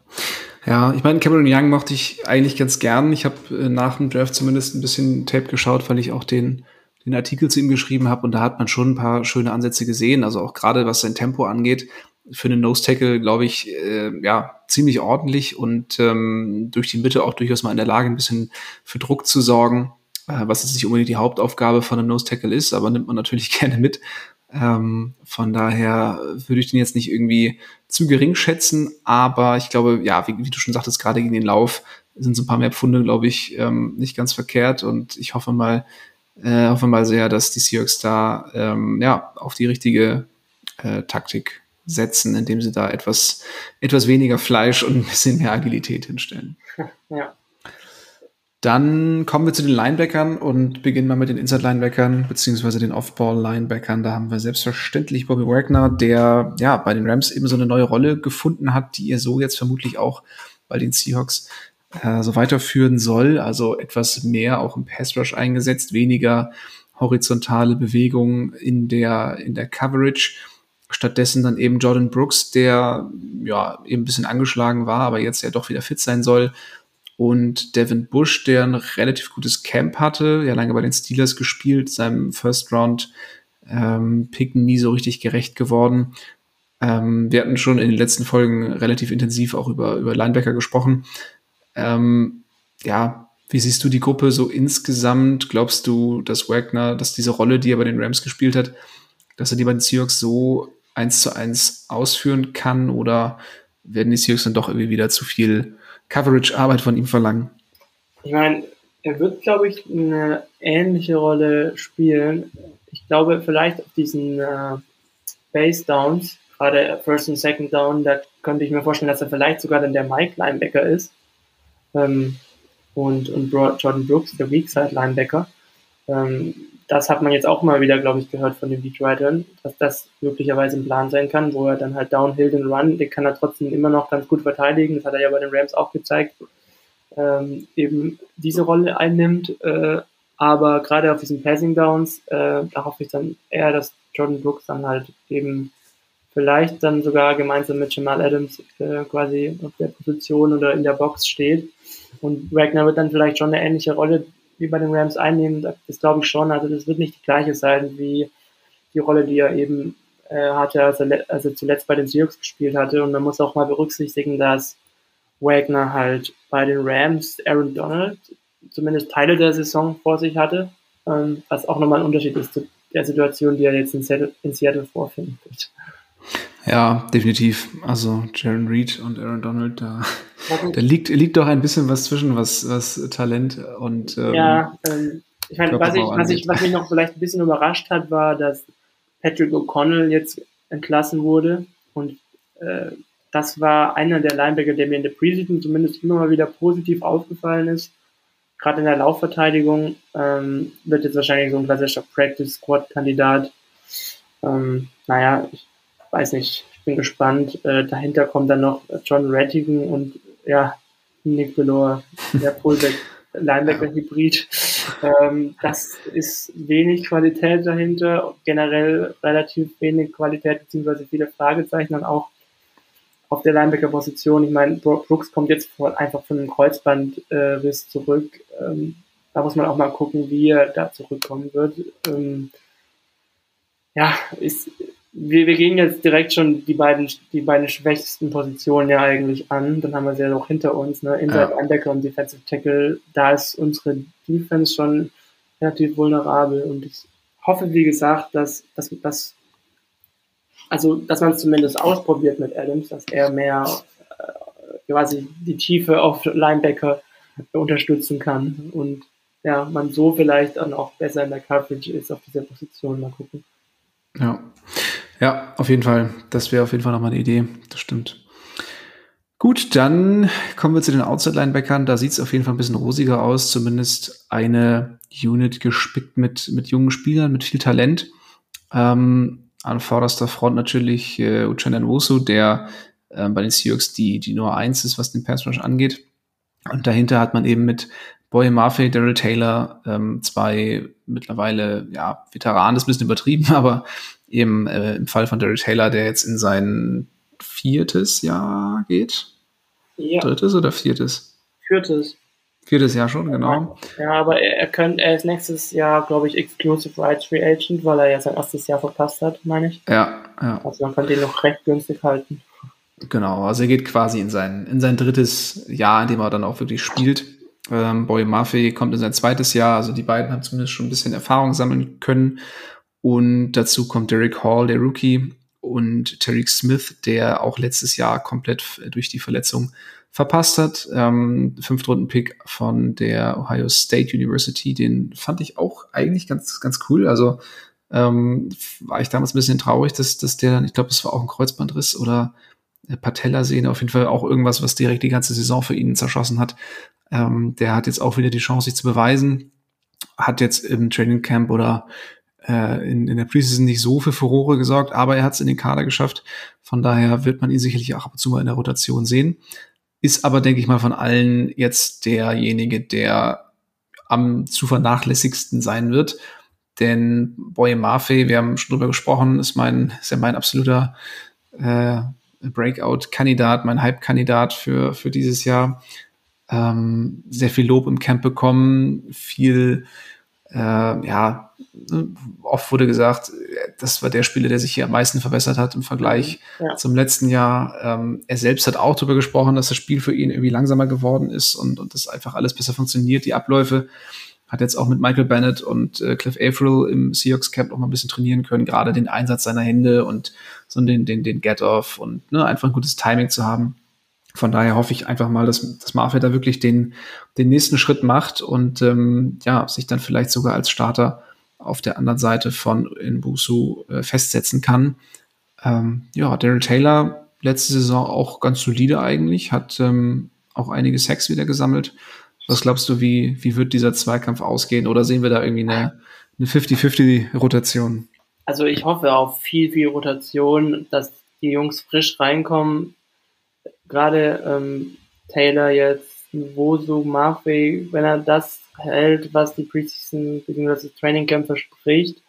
Ja, ich meine, Cameron Young mochte ich eigentlich ganz gern. Ich habe äh, nach dem Draft zumindest ein bisschen Tape geschaut, weil ich auch den, den Artikel zu ihm geschrieben habe und da hat man schon ein paar schöne Ansätze gesehen. Also auch gerade was sein Tempo angeht, für einen Nose Tackle, glaube ich, äh, ja, ziemlich ordentlich und ähm, durch die Mitte auch durchaus mal in der Lage, ein bisschen für Druck zu sorgen, äh, was jetzt nicht unbedingt die Hauptaufgabe von einem Nose Tackle ist, aber nimmt man natürlich gerne mit. Ähm, von daher würde ich den jetzt nicht irgendwie zu gering schätzen, aber ich glaube, ja, wie, wie du schon sagtest, gerade gegen den Lauf sind so ein paar mehr Pfunde, glaube ich, ähm, nicht ganz verkehrt und ich hoffe mal, äh, hoffe mal sehr, dass die Seahawks da ähm, ja auf die richtige äh, Taktik setzen, indem sie da etwas, etwas weniger Fleisch und ein bisschen mehr Agilität hinstellen. Ja. Dann kommen wir zu den Linebackern und beginnen mal mit den Inside-Linebackern beziehungsweise den Off-Ball-Linebackern. Da haben wir selbstverständlich Bobby Wagner, der ja bei den Rams eben so eine neue Rolle gefunden hat, die er so jetzt vermutlich auch bei den Seahawks äh, so weiterführen soll. Also etwas mehr auch im Pass-Rush eingesetzt, weniger horizontale Bewegungen in der, in der Coverage. Stattdessen dann eben Jordan Brooks, der ja eben ein bisschen angeschlagen war, aber jetzt ja doch wieder fit sein soll und Devin Bush, der ein relativ gutes Camp hatte, ja lange bei den Steelers gespielt, seinem First Round ähm, Pick nie so richtig gerecht geworden. Ähm, wir hatten schon in den letzten Folgen relativ intensiv auch über, über Linebacker gesprochen. Ähm, ja, wie siehst du die Gruppe so insgesamt? Glaubst du, dass Wagner, dass diese Rolle, die er bei den Rams gespielt hat, dass er die bei den Seahawks so eins zu eins ausführen kann oder werden die Seahawks dann doch irgendwie wieder zu viel Coverage-Arbeit von ihm verlangen. Ich meine, er wird, glaube ich, eine ähnliche Rolle spielen. Ich glaube, vielleicht auf diesen äh, Base Downs, gerade First und Second Down, da könnte ich mir vorstellen, dass er vielleicht sogar dann der Mike Linebacker ist. Ähm, und, und Jordan Brooks, der Weak Side Linebacker. Ähm, das hat man jetzt auch mal wieder, glaube ich, gehört von den Beatwritern, dass das möglicherweise ein Plan sein kann, wo er dann halt Downhill den Run, den kann er trotzdem immer noch ganz gut verteidigen. Das hat er ja bei den Rams auch gezeigt. Ähm, eben diese Rolle einnimmt. Äh, aber gerade auf diesen Passing Downs, äh, da hoffe ich dann eher, dass Jordan Brooks dann halt eben vielleicht dann sogar gemeinsam mit Jamal Adams äh, quasi auf der Position oder in der Box steht. Und Wagner wird dann vielleicht schon eine ähnliche Rolle wie bei den Rams einnehmen, das glaube ich schon. Also das wird nicht die gleiche sein wie die Rolle, die er eben äh, hatte, als er, als er zuletzt bei den Seahawks gespielt hatte. Und man muss auch mal berücksichtigen, dass Wagner halt bei den Rams Aaron Donald zumindest Teile der Saison vor sich hatte, ähm, was auch nochmal ein Unterschied ist zu der Situation, die er jetzt in Seattle, in Seattle vorfindet. Ja, definitiv. Also Jaron Reed und Aaron Donald, da, da liegt, liegt doch ein bisschen was zwischen, was, was Talent und ähm, Ja, ähm, ich meine, was, ich, was, ich, was mich noch vielleicht ein bisschen überrascht hat, war, dass Patrick O'Connell jetzt entlassen wurde und äh, das war einer der Linebacker, der mir in der Preseason zumindest immer mal wieder positiv aufgefallen ist. Gerade in der Laufverteidigung ähm, wird jetzt wahrscheinlich so ein klassischer Practice Squad Kandidat. Ähm, naja, ich weiß nicht, ich bin gespannt. Äh, dahinter kommt dann noch John Rattigan und ja, Nick Belor, der Pullback Linebacker-Hybrid. Ähm, das ist wenig Qualität dahinter, generell relativ wenig Qualität, beziehungsweise viele Fragezeichen dann auch auf der Linebacker-Position. Ich meine, Brooks kommt jetzt einfach von einem Kreuzbandriss äh, zurück. Ähm, da muss man auch mal gucken, wie er da zurückkommen wird. Ähm, ja, ist, wir, wir gehen jetzt direkt schon die beiden, die beiden schwächsten Positionen ja eigentlich an. Dann haben wir sie ja noch hinter uns, ne? Inside ja. Linebacker und Defensive Tackle. Da ist unsere Defense schon relativ vulnerabel und ich hoffe, wie gesagt, dass, dass, dass also, dass man es zumindest ausprobiert mit Adams, dass er mehr äh, quasi die Tiefe auf Linebacker unterstützen kann und ja, man so vielleicht dann auch besser in der Coverage ist auf dieser Position. Mal gucken. Ja. Ja, auf jeden Fall. Das wäre auf jeden Fall nochmal eine Idee. Das stimmt. Gut, dann kommen wir zu den Outside-Linebackern. Da sieht es auf jeden Fall ein bisschen rosiger aus. Zumindest eine Unit gespickt mit, mit jungen Spielern, mit viel Talent. Ähm, an vorderster Front natürlich äh, Uchenna Nwosu, der äh, bei den Seahawks die, die Nummer eins ist, was den Pass Rush angeht. Und dahinter hat man eben mit Boy Murphy, Daryl Taylor, ähm, zwei mittlerweile, ja, Veteranen, das ist ein bisschen übertrieben, aber eben äh, im Fall von Daryl Taylor, der jetzt in sein viertes Jahr geht. Ja. Drittes oder viertes? Viertes. Viertes Jahr schon, genau. Ja, aber er, er, könnt, er ist nächstes Jahr, glaube ich, Exclusive Rights Free Agent, weil er ja sein erstes Jahr verpasst hat, meine ich. Ja, ja. Also man könnte ihn noch recht günstig halten. Genau, also er geht quasi in sein, in sein drittes Jahr, in dem er dann auch wirklich spielt. Ähm, Boy Murphy kommt in sein zweites Jahr, also die beiden haben zumindest schon ein bisschen Erfahrung sammeln können. Und dazu kommt Derek Hall, der Rookie, und Tariq Smith, der auch letztes Jahr komplett durch die Verletzung verpasst hat. Ähm, Fünftrunden-Pick von der Ohio State University, den fand ich auch eigentlich ganz, ganz cool. Also ähm, war ich damals ein bisschen traurig, dass, dass der dann, ich glaube, es war auch ein Kreuzbandriss oder Patella-Sehne, auf jeden Fall auch irgendwas, was direkt die ganze Saison für ihn zerschossen hat. Ähm, der hat jetzt auch wieder die Chance, sich zu beweisen. Hat jetzt im Training Camp oder äh, in, in der Preseason nicht so für Furore gesorgt, aber er hat es in den Kader geschafft. Von daher wird man ihn sicherlich auch ab und zu mal in der Rotation sehen. Ist aber, denke ich mal, von allen jetzt derjenige, der am zu vernachlässigsten sein wird. Denn Boy Mafe, wir haben schon drüber gesprochen, ist mein, ist ja mein absoluter äh, Breakout-Kandidat, mein Hype-Kandidat für, für dieses Jahr. Ähm, sehr viel Lob im Camp bekommen, viel, äh, ja, oft wurde gesagt, das war der Spieler, der sich hier am meisten verbessert hat im Vergleich ja. zum letzten Jahr. Ähm, er selbst hat auch darüber gesprochen, dass das Spiel für ihn irgendwie langsamer geworden ist und, und das einfach alles besser funktioniert, die Abläufe hat jetzt auch mit Michael Bennett und äh, Cliff Averill im Seahawks Camp noch mal ein bisschen trainieren können, gerade den Einsatz seiner Hände und so den, den, den Get-Off und ne, einfach ein gutes Timing zu haben. Von daher hoffe ich einfach mal, dass, dass Marfeld da wirklich den, den nächsten Schritt macht und ähm, ja, sich dann vielleicht sogar als Starter auf der anderen Seite von Inbusu äh, festsetzen kann. Ähm, ja, Daryl Taylor letzte Saison auch ganz solide eigentlich, hat ähm, auch einige Sex wieder gesammelt. Was glaubst du, wie, wie wird dieser Zweikampf ausgehen? Oder sehen wir da irgendwie eine, eine 50-50-Rotation? Also ich hoffe auf viel, viel Rotation, dass die Jungs frisch reinkommen. Gerade ähm, Taylor jetzt, Wosu, Murphy, wenn er das hält, was die Preseason bzw. Training Camp verspricht,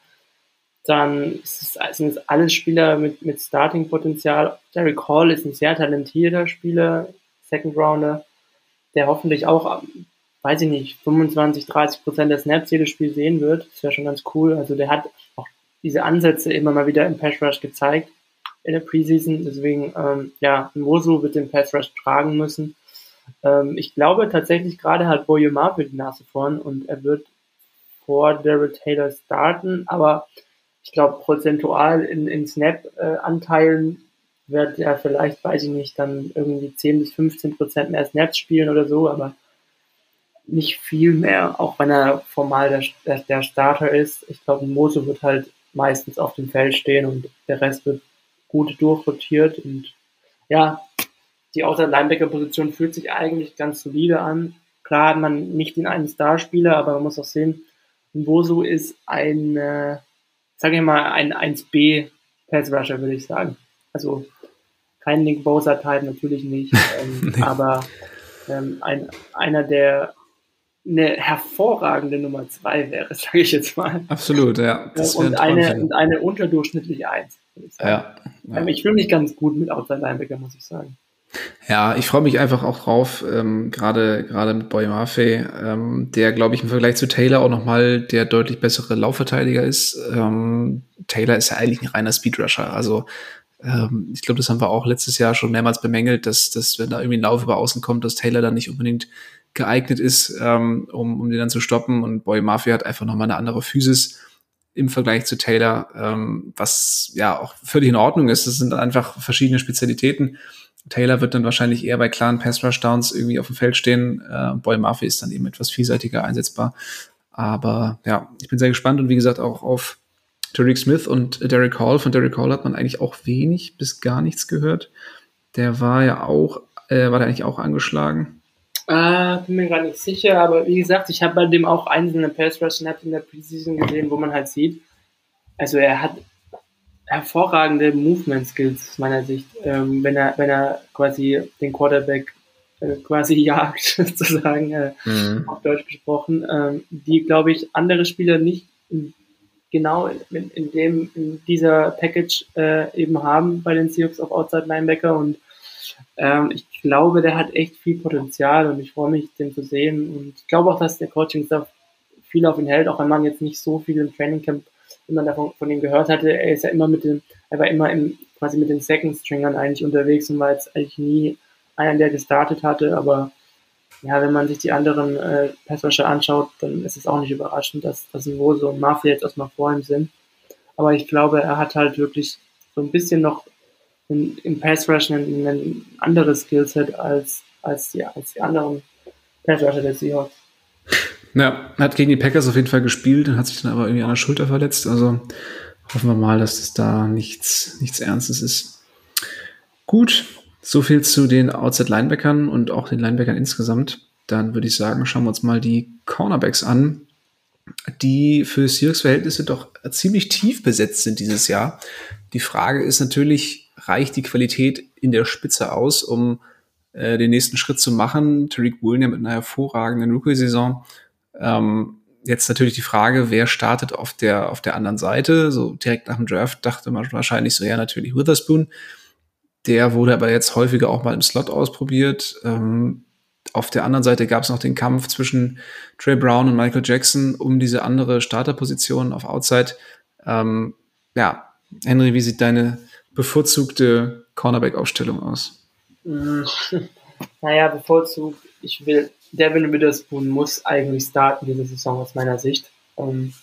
dann sind es alles Spieler mit, mit Starting-Potenzial. Derek Hall ist ein sehr talentierter Spieler, Second Rounder der hoffentlich auch, weiß ich nicht, 25, 30 Prozent der Snaps jedes Spiel sehen wird. Das wäre schon ganz cool. Also der hat auch diese Ansätze immer mal wieder im Pass Rush gezeigt in der Preseason. Deswegen, ähm, ja, Mosu wird den Pass Rush tragen müssen. Ähm, ich glaube tatsächlich gerade hat Boye Marvel die Nase vorn und er wird vor Daryl Taylor starten, aber ich glaube prozentual in, in Snap-Anteilen wird er vielleicht, weiß ich nicht, dann irgendwie 10 bis 15 Prozent mehr Snaps spielen oder so, aber nicht viel mehr, auch wenn er formal der, der Starter ist. Ich glaube, Mose wird halt meistens auf dem Feld stehen und der Rest wird gut durchrotiert und ja, die Outside Linebacker Position fühlt sich eigentlich ganz solide an. Klar hat man nicht den einen Starspieler, aber man muss auch sehen, Mbosu ist ein, äh, sage ich mal, ein 1B Pass Rusher, würde ich sagen. Also kein Nick Bosa-Type, natürlich nicht, ähm, nee. aber ähm, ein, einer, der eine hervorragende Nummer zwei wäre, sage ich jetzt mal. Absolut, ja. und, eine, und eine unterdurchschnittliche Eins. Ich, ja, ja. Ähm, ich fühle mich ganz gut mit Outside Linebacker, muss ich sagen. Ja, ich freue mich einfach auch drauf, ähm, gerade gerade mit Boy Maffei, ähm, der, glaube ich, im Vergleich zu Taylor auch nochmal der deutlich bessere Laufverteidiger ist. Ähm, Taylor ist ja eigentlich ein reiner Speedrusher, also ähm, ich glaube, das haben wir auch letztes Jahr schon mehrmals bemängelt, dass, dass wenn da irgendwie ein Lauf über außen kommt, dass Taylor dann nicht unbedingt geeignet ist, ähm, um, um den dann zu stoppen. Und Boy Mafia hat einfach nochmal eine andere Physis im Vergleich zu Taylor, ähm, was ja auch völlig in Ordnung ist. Das sind einfach verschiedene Spezialitäten. Taylor wird dann wahrscheinlich eher bei klaren Pass-Rush-Downs irgendwie auf dem Feld stehen. Äh, Boy Mafia ist dann eben etwas vielseitiger einsetzbar. Aber ja, ich bin sehr gespannt und wie gesagt auch auf Tariq Smith und Derek Hall. Von Derek Hall hat man eigentlich auch wenig bis gar nichts gehört. Der war ja auch, äh, war der eigentlich auch angeschlagen? Äh, bin mir gar nicht sicher, aber wie gesagt, ich habe bei dem auch einzelne Pass Rush Snaps in der Preseason gesehen, wo man halt sieht, also er hat hervorragende Movement Skills aus meiner Sicht, ähm, wenn er wenn er quasi den Quarterback äh, quasi jagt, sozusagen, äh, mhm. auf Deutsch gesprochen, ähm, die, glaube ich, andere Spieler nicht genau in, in, dem, in dieser Package äh, eben haben bei den Seahawks auf Outside Linebacker. Und ähm, ich glaube, der hat echt viel Potenzial und ich freue mich, den zu sehen. Und ich glaube auch, dass der Coaching-Staff viel auf ihn hält, auch wenn man jetzt nicht so viel im Training Camp immer davon von ihm gehört hatte. Er ist ja immer mit dem, er war immer im, quasi mit den Second Stringern eigentlich unterwegs und war jetzt eigentlich nie einer, der gestartet hatte, aber ja, wenn man sich die anderen äh, Passwasher anschaut, dann ist es auch nicht überraschend, dass, dass ein Rose und Mafia jetzt erstmal vor ihm sind. Aber ich glaube, er hat halt wirklich so ein bisschen noch in, im Pass Rush ein, ein anderes Skillset als, als, die, als die anderen Pass Rusher der Seahawks. Ja, hat gegen die Packers auf jeden Fall gespielt und hat sich dann aber irgendwie an der Schulter verletzt. Also hoffen wir mal, dass es da nichts, nichts Ernstes ist. Gut, so viel zu den Outside-Linebackern und auch den Linebackern insgesamt. Dann würde ich sagen, schauen wir uns mal die Cornerbacks an, die für Seahawks-Verhältnisse doch ziemlich tief besetzt sind dieses Jahr. Die Frage ist natürlich, reicht die Qualität in der Spitze aus, um äh, den nächsten Schritt zu machen? Tariq Woolen mit einer hervorragenden Rookie-Saison. Ähm, jetzt natürlich die Frage, wer startet auf der, auf der anderen Seite? So direkt nach dem Draft dachte man wahrscheinlich so, ja, natürlich Witherspoon. Der wurde aber jetzt häufiger auch mal im Slot ausprobiert. Ähm, auf der anderen Seite gab es noch den Kampf zwischen Trey Brown und Michael Jackson um diese andere Starterposition auf Outside. Ähm, ja, Henry, wie sieht deine bevorzugte Cornerback-Aufstellung aus? Naja, bevorzugt, ich will, Devin Witherspoon muss eigentlich starten diese Saison aus meiner Sicht. Ähm,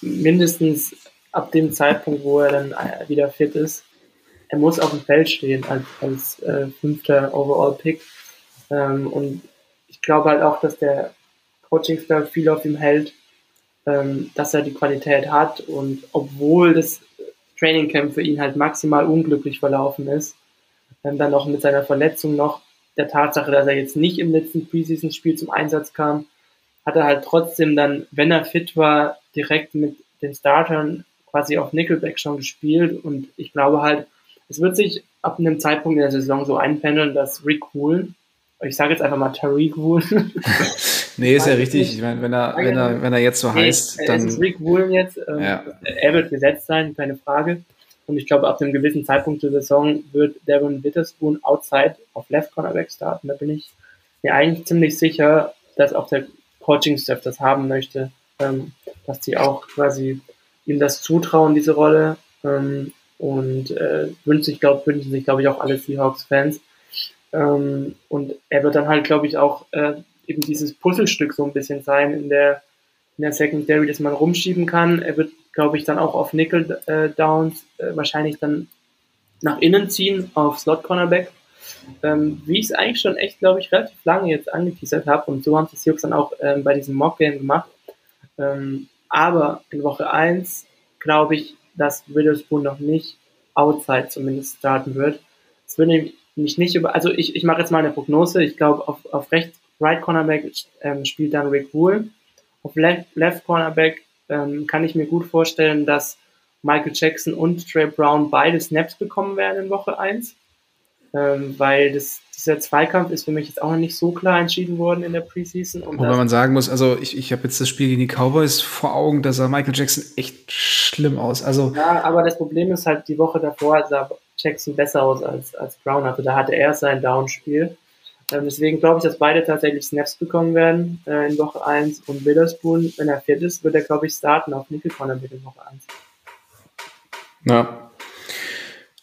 mindestens ab dem Zeitpunkt, wo er dann wieder fit ist er muss auf dem Feld stehen als, als äh, fünfter Overall-Pick. Ähm, und ich glaube halt auch, dass der Coaching-Staff viel auf ihm hält, ähm, dass er die Qualität hat und obwohl das Training Camp für ihn halt maximal unglücklich verlaufen ist, ähm, dann noch mit seiner Verletzung noch, der Tatsache, dass er jetzt nicht im letzten Preseason-Spiel zum Einsatz kam, hat er halt trotzdem dann, wenn er fit war, direkt mit den Startern quasi auf Nickelback schon gespielt und ich glaube halt, es wird sich ab einem Zeitpunkt in der Saison so einpendeln, dass Rick Woolen, ich sage jetzt einfach mal Tariq Woolen. nee, ist ja richtig. Ich meine, wenn er, wenn er, wenn er jetzt so nee, heißt, dann. Es ist Rick Woolen jetzt. Ähm, ja. Er wird gesetzt sein, keine Frage. Und ich glaube, ab einem gewissen Zeitpunkt der Saison wird Devon Witherspoon outside auf Left Cornerback starten. Da bin ich mir eigentlich ziemlich sicher, dass auch der Coaching-Staff das haben möchte, ähm, dass die auch quasi ihm das zutrauen, diese Rolle. Ähm, und äh, wünscht sich, glaub, wünschen sich, glaube ich, auch alle Seahawks-Fans. Ähm, und er wird dann halt, glaube ich, auch äh, eben dieses Puzzlestück so ein bisschen sein in der, in der Secondary, das man rumschieben kann. Er wird, glaube ich, dann auch auf Nickel äh, Downs äh, wahrscheinlich dann nach innen ziehen auf Slot Cornerback. Ähm, wie ich es eigentlich schon echt, glaube ich, relativ lange jetzt angeteasert habe und so haben die Seahawks dann auch ähm, bei diesem Mock Game gemacht. Ähm, aber in Woche 1, glaube ich, dass Witherspoon noch nicht outside zumindest starten wird. Es würde mich nicht über, also ich, ich mache jetzt mal eine Prognose. Ich glaube, auf, auf rechts, Right Cornerback ähm, spielt dann Rick Wool. Auf Left, Left Cornerback ähm, kann ich mir gut vorstellen, dass Michael Jackson und Trey Brown beide Snaps bekommen werden in Woche 1. Ähm, weil das dieser Zweikampf ist für mich jetzt auch noch nicht so klar entschieden worden in der Preseason. Und Wobei man sagen muss, also ich, ich habe jetzt das Spiel gegen die Cowboys vor Augen, da sah Michael Jackson echt schlimm aus. Also ja, aber das Problem ist halt, die Woche davor sah Jackson besser aus als, als Brown. Also da hatte er sein Downspiel. Ähm, deswegen glaube ich, dass beide tatsächlich Snaps bekommen werden äh, in Woche 1 und Witherspoon, wenn er fit ist, wird er, glaube ich, starten auf Nickel Corner mit in Woche 1. Ja.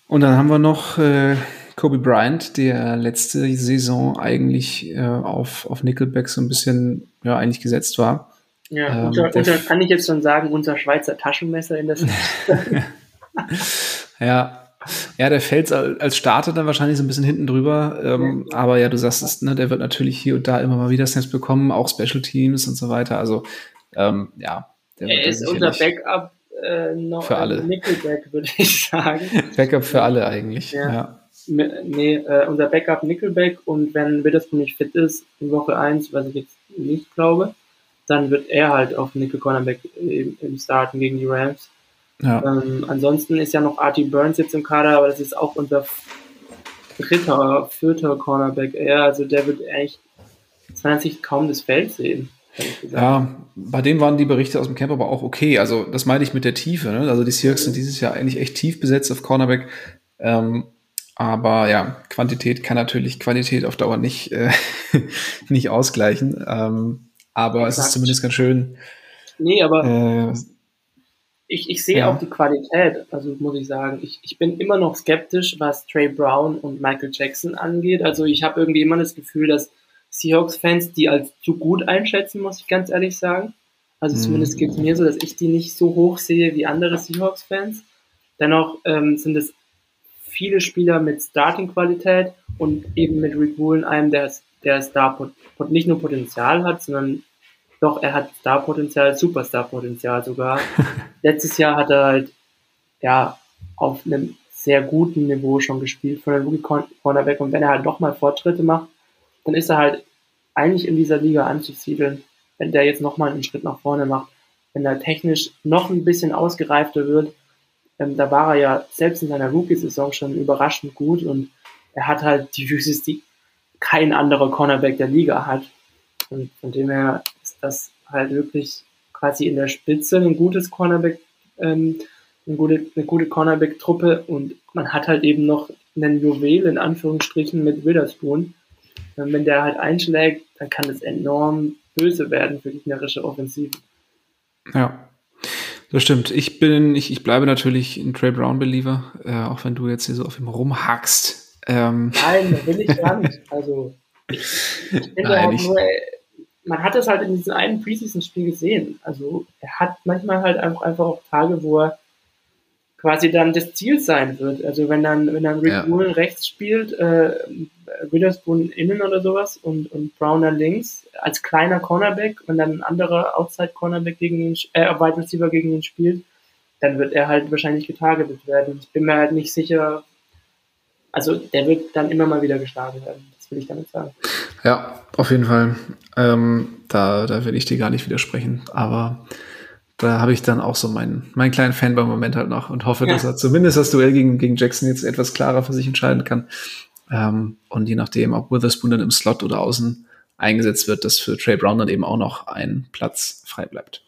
Und dann haben wir noch äh, Kobe Bryant, der letzte Saison eigentlich äh, auf, auf Nickelback so ein bisschen ja, eigentlich gesetzt war. Ja, ähm, unter, unter, kann ich jetzt schon sagen, unser Schweizer Taschenmesser in der Ja. Ja, der fällt als Starter dann wahrscheinlich so ein bisschen hinten drüber. Ähm, ja. Aber ja, du sagst es, ne, der wird natürlich hier und da immer mal wieder Snaps bekommen, auch Special Teams und so weiter. Also, ähm, ja. er ist unser Backup äh, noch für alle. Nickelback, würde ich sagen. Backup für alle eigentlich. Ja. ja nee, äh, unser Backup Nickelback und wenn Witherspoon nicht fit ist in Woche 1, was ich jetzt nicht glaube, dann wird er halt auf Nickel Cornerback im, im Starten gegen die Rams. Ja. Ähm, ansonsten ist ja noch Artie Burns jetzt im Kader, aber das ist auch unser dritter, vierter Cornerback eher. Also der wird eigentlich aus meiner Sicht kaum das Feld sehen. Ja, bei dem waren die Berichte aus dem Camp aber auch okay. Also das meine ich mit der Tiefe. Ne? Also die Seahawks sind dieses Jahr eigentlich echt tief besetzt auf Cornerback. Ähm, aber ja, Quantität kann natürlich Qualität auf Dauer nicht, äh, nicht ausgleichen. Ähm, aber Exakt. es ist zumindest ganz schön. Nee, aber äh, ich, ich sehe ja. auch die Qualität, also muss ich sagen. Ich, ich bin immer noch skeptisch, was Trey Brown und Michael Jackson angeht. Also ich habe irgendwie immer das Gefühl, dass Seahawks-Fans die als zu gut einschätzen, muss ich ganz ehrlich sagen. Also mhm. zumindest geht es mir so, dass ich die nicht so hoch sehe wie andere Seahawks-Fans. Dennoch ähm, sind es viele Spieler mit Starting-Qualität und eben mit Rick Woolen einem, der, der Star nicht nur Potenzial hat, sondern doch, er hat Star-Potenzial, Superstar-Potenzial sogar. Letztes Jahr hat er halt, ja, auf einem sehr guten Niveau schon gespielt von der Rookie Cornerback und wenn er halt nochmal Fortschritte macht, dann ist er halt eigentlich in dieser Liga anzusiedeln, wenn der jetzt nochmal einen Schritt nach vorne macht, wenn er technisch noch ein bisschen ausgereifter wird. Ähm, da war er ja selbst in seiner Rookie-Saison schon überraschend gut und er hat halt die Physis, die kein anderer Cornerback der Liga hat. Und von dem her ist das halt wirklich quasi in der Spitze ein gutes Cornerback, ähm, eine gute, eine gute Cornerback-Truppe und man hat halt eben noch einen Juwel in Anführungsstrichen mit Witherspoon, wenn der halt einschlägt, dann kann es enorm böse werden für gegnerische Offensiven. Ja, das stimmt. Ich bin, ich, ich bleibe natürlich ein Trey Brown-Believer, äh, auch wenn du jetzt hier so auf ihm rumhackst. Ähm. Nein, will ich gar nicht. Also, ich, ich finde halt nur, man hat es halt in diesem einen Preseason-Spiel gesehen. Also, er hat manchmal halt einfach, einfach auch Tage, wo er quasi dann das Ziel sein wird. Also wenn dann, wenn dann Rick ja. Woolen rechts spielt, äh, Witherspoon innen oder sowas und, und Brown dann links als kleiner Cornerback und dann ein anderer Outside Cornerback gegen ihn, äh, Wide Receiver gegen ihn spielt, dann wird er halt wahrscheinlich getargetet werden. Ich bin mir halt nicht sicher, also der wird dann immer mal wieder geschlagen werden. Will ich damit sagen. Ja, auf jeden Fall. Ähm, da, da will ich dir gar nicht widersprechen. Aber da habe ich dann auch so meinen, meinen kleinen Fanboy-Moment halt noch und hoffe, ja. dass er zumindest das Duell gegen, gegen Jackson jetzt etwas klarer für sich entscheiden kann. Ähm, und je nachdem, ob Witherspoon dann im Slot oder außen eingesetzt wird, dass für Trey Brown dann eben auch noch ein Platz frei bleibt.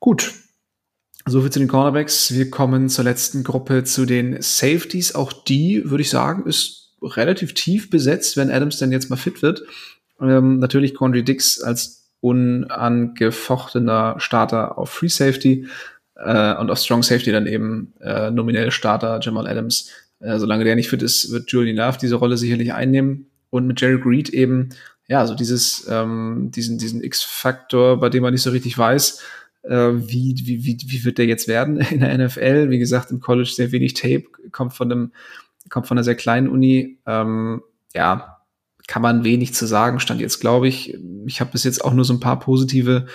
Gut. Soviel zu den Cornerbacks. Wir kommen zur letzten Gruppe, zu den Safeties. Auch die, würde ich sagen, ist relativ tief besetzt, wenn Adams dann jetzt mal fit wird. Ähm, natürlich Quandry Dix als unangefochtener Starter auf Free Safety äh, und auf Strong Safety dann eben äh, nominell Starter Jamal Adams. Äh, solange der nicht fit ist, wird Julian Love diese Rolle sicherlich einnehmen. Und mit Jerry Reed eben, ja, so dieses, ähm, diesen, diesen X-Faktor, bei dem man nicht so richtig weiß, äh, wie, wie, wie, wie wird der jetzt werden in der NFL? Wie gesagt, im College sehr wenig Tape, kommt von einem, kommt von einer sehr kleinen Uni. Ähm, ja, kann man wenig zu sagen, stand jetzt, glaube ich. Ich habe bis jetzt auch nur so ein paar positive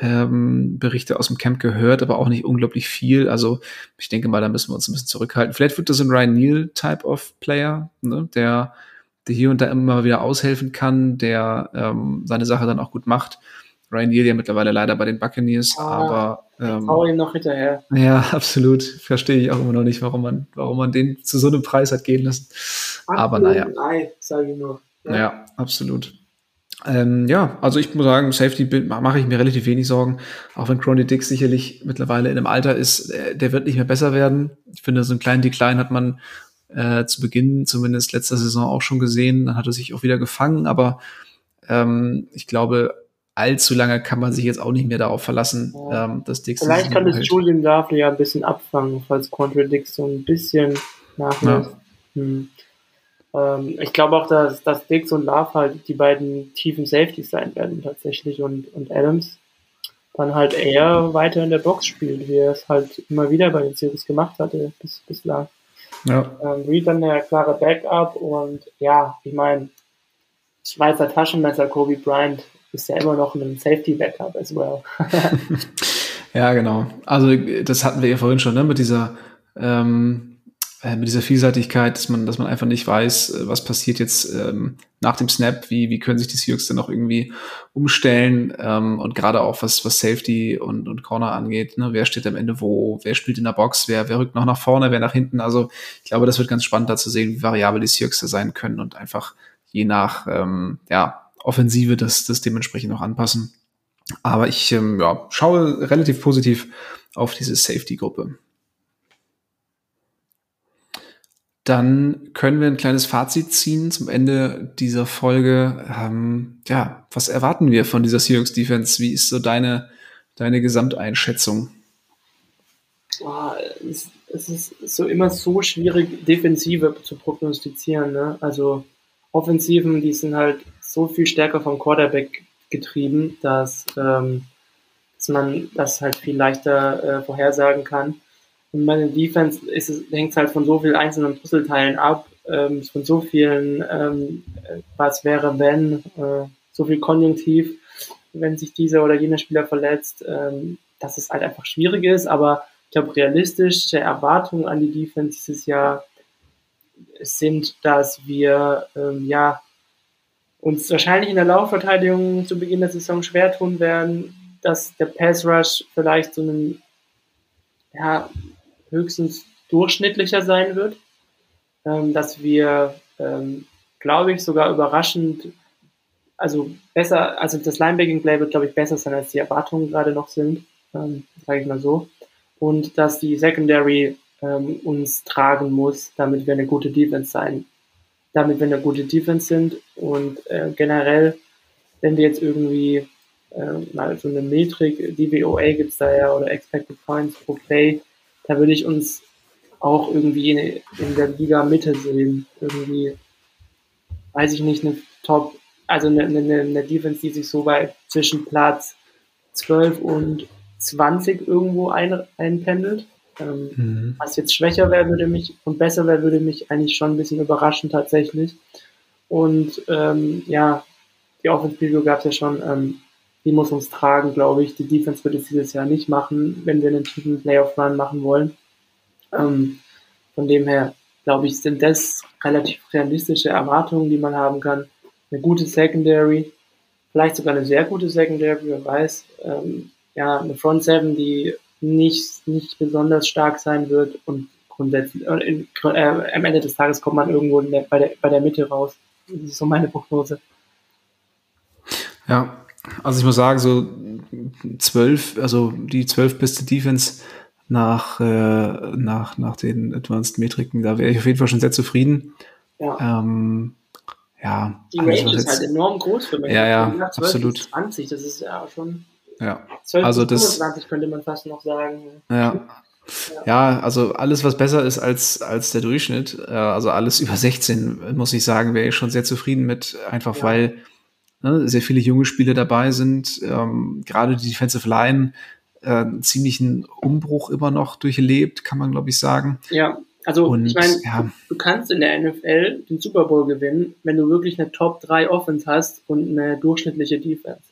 ähm, Berichte aus dem Camp gehört, aber auch nicht unglaublich viel. Also ich denke mal, da müssen wir uns ein bisschen zurückhalten. Vielleicht wird das ein Ryan Neal-Type of Player, ne, der, der hier und da immer wieder aushelfen kann, der ähm, seine Sache dann auch gut macht. Ryan Neal ja mittlerweile leider bei den Buccaneers, ah, aber ähm, ihm noch hinterher. Ja, absolut. Verstehe ich auch immer noch nicht, warum man, warum man den zu so einem Preis hat gehen lassen. aber naja. Nein, sage ich nur. Ja, ja absolut. Ähm, ja, also ich muss sagen, Safety mache ich mir relativ wenig Sorgen, auch wenn Crony Dix sicherlich mittlerweile in einem Alter ist, der, der wird nicht mehr besser werden. Ich finde, so einen kleinen Decline hat man äh, zu Beginn, zumindest letzter Saison auch schon gesehen. Dann hat er sich auch wieder gefangen, aber ähm, ich glaube, allzu lange kann man sich jetzt auch nicht mehr darauf verlassen, ja. ähm, dass Dix. Vielleicht kann das Julian Dafle ja ein bisschen abfangen, falls Quandre Dix so ein bisschen nachlässt. Ja. Hm. Ähm, ich glaube auch, dass, dass Dix und Love halt die beiden tiefen Safeties sein werden tatsächlich und, und Adams dann halt eher weiter in der Box spielt, wie er es halt immer wieder bei den Series gemacht hatte bis, bislang. Ja. Ähm, Reed dann der klare Backup und ja, ich meine, Schweizer Taschenmesser Kobe Bryant ist ja immer noch ein Safety Backup as well. ja, genau. Also das hatten wir ja vorhin schon, ne, mit dieser ähm, äh, mit dieser Vielseitigkeit, dass man, dass man einfach nicht weiß, äh, was passiert jetzt ähm, nach dem Snap, wie, wie können sich die Seahawks dann noch irgendwie umstellen ähm, und gerade auch was, was Safety und, und Corner angeht, ne? wer steht am Ende wo, wer spielt in der Box, wer, wer rückt noch nach vorne, wer nach hinten, also ich glaube, das wird ganz spannend da zu sehen, wie variabel die Seahawks da sein können und einfach je nach, ähm, ja, Offensive das, das dementsprechend noch anpassen. Aber ich ähm, ja, schaue relativ positiv auf diese Safety-Gruppe. dann können wir ein kleines Fazit ziehen zum Ende dieser Folge. Ähm, ja, was erwarten wir von dieser Seahawks Defense? Wie ist so deine, deine Gesamteinschätzung? Oh, es, es, ist so immer so schwierig, Defensive zu prognostizieren. Ne? Also Offensiven, die sind halt so viel stärker vom Quarterback getrieben, dass, ähm, dass man das halt viel leichter äh, vorhersagen kann. Und bei der Defense hängt halt von so vielen einzelnen Puzzleteilen ab, ähm, von so vielen, ähm, was wäre, wenn, äh, so viel Konjunktiv, wenn sich dieser oder jener Spieler verletzt, ähm, dass es halt einfach schwierig ist, aber ich glaube, realistische Erwartungen an die Defense dieses Jahr sind, dass wir ähm, ja uns wahrscheinlich in der Laufverteidigung zu Beginn der Saison schwer tun werden, dass der Pass Rush vielleicht so einen ja, höchstens durchschnittlicher sein wird, ähm, dass wir, ähm, glaube ich, sogar überraschend, also besser, also das Linebacking-Play wird, glaube ich, besser sein, als die Erwartungen gerade noch sind, ähm, sage ich mal so. Und dass die Secondary ähm, uns tragen muss, damit wir eine gute Defense sein, damit wir eine gute Defense sind und äh, generell, wenn wir jetzt irgendwie äh, mal so eine Metrik, DVOA gibt es da ja, oder Expected Points pro Play, da würde ich uns auch irgendwie in, in der Liga Mitte sehen. Irgendwie, weiß ich nicht, eine Top, also eine, eine, eine Defense, die sich so bei zwischen Platz 12 und 20 irgendwo ein, einpendelt. Ähm, mhm. Was jetzt schwächer wäre, würde mich und besser wäre, würde mich eigentlich schon ein bisschen überraschen tatsächlich. Und ähm, ja, die Offense Preview gab es ja schon. Ähm, die muss uns tragen, glaube ich. Die Defense wird es dieses Jahr nicht machen, wenn wir einen tiefen Playoff-Run machen wollen. Ähm, von dem her, glaube ich, sind das relativ realistische Erwartungen, die man haben kann. Eine gute Secondary, vielleicht sogar eine sehr gute Secondary, wer weiß. Ähm, ja, eine Front Seven, die nicht, nicht besonders stark sein wird und grundsätzlich, äh, äh, am Ende des Tages kommt man irgendwo der, bei, der, bei der Mitte raus. Das ist so meine Prognose. Ja, also ich muss sagen, so zwölf, also die zwölf beste Defense nach, äh, nach, nach den Advanced Metriken, da wäre ich auf jeden Fall schon sehr zufrieden. Ja. Ähm, ja, die Range ist halt enorm groß für mich. Ja, ja, absolut. 20, das ist ja schon. Ja, 12 also bis 25 das, könnte man fast noch sagen. Ja. Ja, also alles, was besser ist als, als der Durchschnitt, äh, also alles über 16, muss ich sagen, wäre ich schon sehr zufrieden mit, einfach ja. weil ne, sehr viele junge Spieler dabei sind. Ähm, gerade die Defensive Line äh, einen ziemlichen Umbruch immer noch durchlebt, kann man, glaube ich, sagen. Ja, also Und, ich meine, ja. du kannst in der NFL den Super Bowl gewinnen, wenn du wirklich eine Top 3 Offense hast und eine durchschnittliche Defense.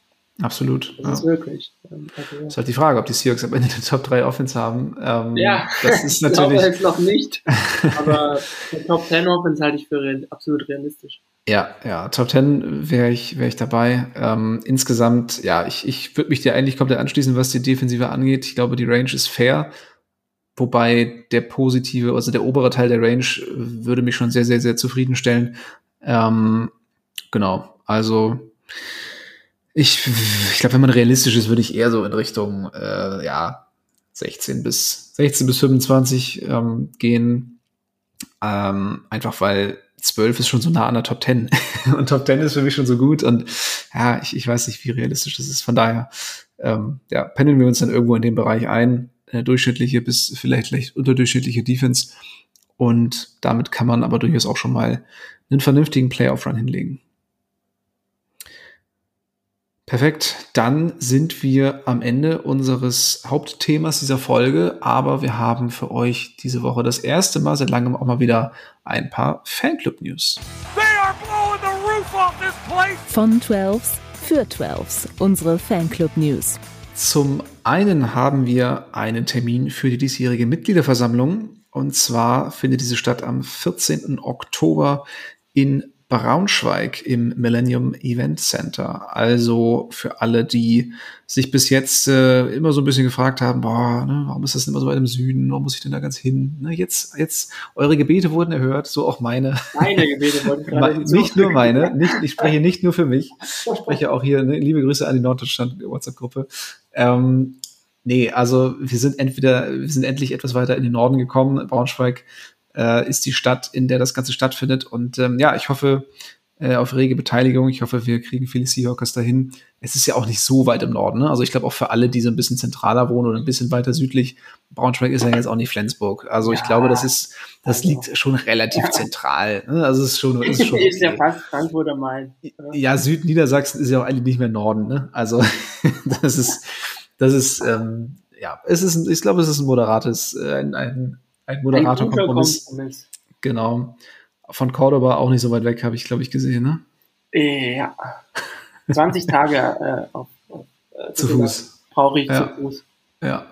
Absolut. Das ja. ist möglich. Ähm, also, ist halt die Frage, ob die Seahawks am Ende eine Top 3 Offense haben. Ähm, ja, das ist natürlich. ich glaube jetzt noch nicht. Aber Top 10 Offense halte ich für absolut realistisch. Ja, ja, Top 10 wäre ich, wäre ich dabei. Ähm, insgesamt, ja, ich, ich würde mich dir eigentlich komplett anschließen, was die Defensive angeht. Ich glaube, die Range ist fair. Wobei der positive, also der obere Teil der Range würde mich schon sehr, sehr, sehr zufriedenstellen. Ähm, genau, also ich, ich glaube, wenn man realistisch ist, würde ich eher so in Richtung äh, ja 16 bis 16 bis 25 ähm, gehen. Ähm, einfach weil 12 ist schon so nah an der Top 10. und Top 10 ist für mich schon so gut. Und ja, ich, ich weiß nicht, wie realistisch das ist. Von daher, ähm, ja, pendeln wir uns dann irgendwo in dem Bereich ein. Äh, durchschnittliche bis vielleicht, vielleicht unterdurchschnittliche Defense. Und damit kann man aber durchaus auch schon mal einen vernünftigen Playoff-Run hinlegen. Perfekt, dann sind wir am Ende unseres Hauptthemas dieser Folge, aber wir haben für euch diese Woche das erste Mal seit langem auch mal wieder ein paar Fanclub-News. Von 12s für 12s, unsere Fanclub-News. Zum einen haben wir einen Termin für die diesjährige Mitgliederversammlung Und zwar findet diese statt am 14. Oktober in Braunschweig im Millennium Event Center. Also für alle, die sich bis jetzt äh, immer so ein bisschen gefragt haben, boah, ne, warum ist das immer so weit im Süden? Warum muss ich denn da ganz hin? Ne, jetzt, jetzt, eure Gebete wurden erhört, so auch meine. Meine Gebete wurden gerade Nicht nur meine, nicht, ich spreche nicht nur für mich. Ich spreche auch hier, ne, liebe Grüße an die Norddeutschland WhatsApp-Gruppe. Ähm, nee, also wir sind entweder, wir sind endlich etwas weiter in den Norden gekommen. Braunschweig äh, ist die Stadt, in der das Ganze stattfindet. Und ähm, ja, ich hoffe äh, auf rege Beteiligung. Ich hoffe, wir kriegen viele Seahawkers dahin. Es ist ja auch nicht so weit im Norden. Ne? Also ich glaube auch für alle, die so ein bisschen zentraler wohnen oder ein bisschen weiter südlich, Braunschweig ist ja jetzt auch nicht Flensburg. Also ich glaube, das ist, das liegt schon relativ ja. zentral. Ne? Also es ist schon, ist schon. ist ja fast Frankfurt am Main. Ja, Südniedersachsen ist ja auch eigentlich nicht mehr Norden. Ne? Also das ist, das ist, ähm, ja, es ist, ich glaube, es ist ein moderates, äh, ein, ein ein moderator Kompromiss. Kompromiss. Genau. Von Cordoba auch nicht so weit weg, habe ich, glaube ich, gesehen, ne? Ja. 20 Tage äh, auf, auf äh, zu Fuß. Brauche ich ja. zu Fuß. Ja.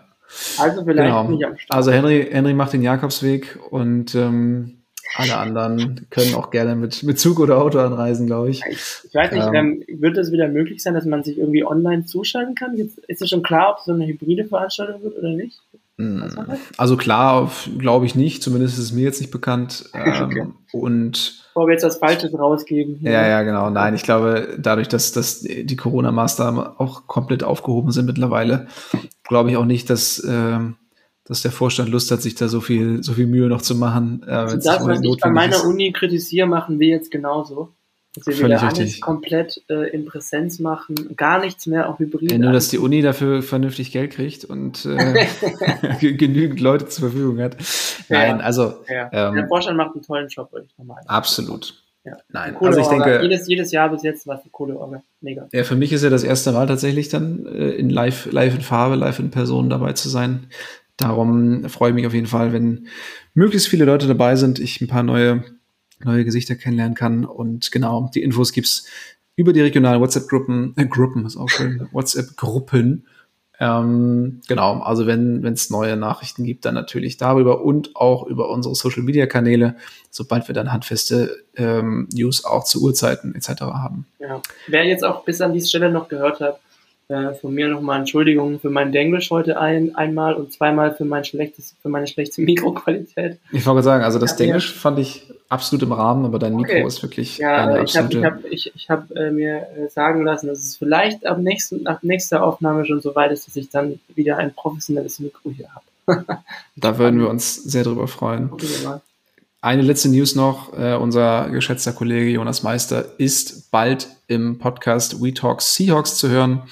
Also vielleicht genau. nicht am Start. Also Henry, Henry macht den Jakobsweg und ähm, alle anderen können auch gerne mit, mit Zug oder Auto anreisen, glaube ich. ich. ich. weiß nicht, ähm, wird es wieder möglich sein, dass man sich irgendwie online zuschalten kann? Jetzt ist es schon klar, ob es so eine hybride Veranstaltung wird oder nicht? Hm. Also klar, glaube ich nicht. Zumindest ist es mir jetzt nicht bekannt. Okay. Ähm, und Bevor wir jetzt was Falsches rausgeben. Hier. Ja, ja, genau. Nein, ich glaube, dadurch, dass, dass die Corona-Maßnahmen auch komplett aufgehoben sind mittlerweile, glaube ich auch nicht, dass, äh, dass der Vorstand Lust hat, sich da so viel, so viel Mühe noch zu machen. Äh, also das, was ich bei meiner ist. Uni kritisiere, machen wir jetzt genauso. Wir Völlig wieder alles richtig. komplett äh, in Präsenz machen, gar nichts mehr auf Hybrid. Ja, nur, dass die Uni dafür vernünftig Geld kriegt und äh, genügend Leute zur Verfügung hat. Nein, ja, also. Ja. Ähm, Der Vorstand macht einen tollen Job, würde ich nochmal sagen. Absolut. Ja. Nein, also ich denke. Jedes, jedes Jahr bis jetzt war es eine coole Orga. Mega. Ja, für mich ist ja das erste Mal tatsächlich dann äh, in live, live in Farbe, live in Person dabei zu sein. Darum freue ich mich auf jeden Fall, wenn möglichst viele Leute dabei sind, ich ein paar neue neue Gesichter kennenlernen kann. Und genau, die Infos gibt's über die regionalen WhatsApp-Gruppen, äh, Gruppen ist auch schön, WhatsApp-Gruppen. Ähm, genau, also wenn es neue Nachrichten gibt, dann natürlich darüber und auch über unsere Social-Media-Kanäle, sobald wir dann handfeste ähm, News auch zu Uhrzeiten etc. haben. Ja. Wer jetzt auch bis an diese Stelle noch gehört hat, äh, von mir nochmal Entschuldigung für mein Englisch heute ein, einmal und zweimal für mein schlechtes, für meine schlechte Mikroqualität. Ich wollte sagen, also das Englisch fand ich absolut im Rahmen, aber dein Mikro okay. ist wirklich ja, eine absolute... Ich habe ich hab, ich hab, äh, mir äh, sagen lassen, dass es vielleicht ab nächsten, nach nächster Aufnahme schon so weit ist, dass ich dann wieder ein professionelles Mikro hier habe. da würden wir uns sehr drüber freuen. Eine letzte News noch. Äh, unser geschätzter Kollege Jonas Meister ist bald im Podcast We Talk Seahawks zu hören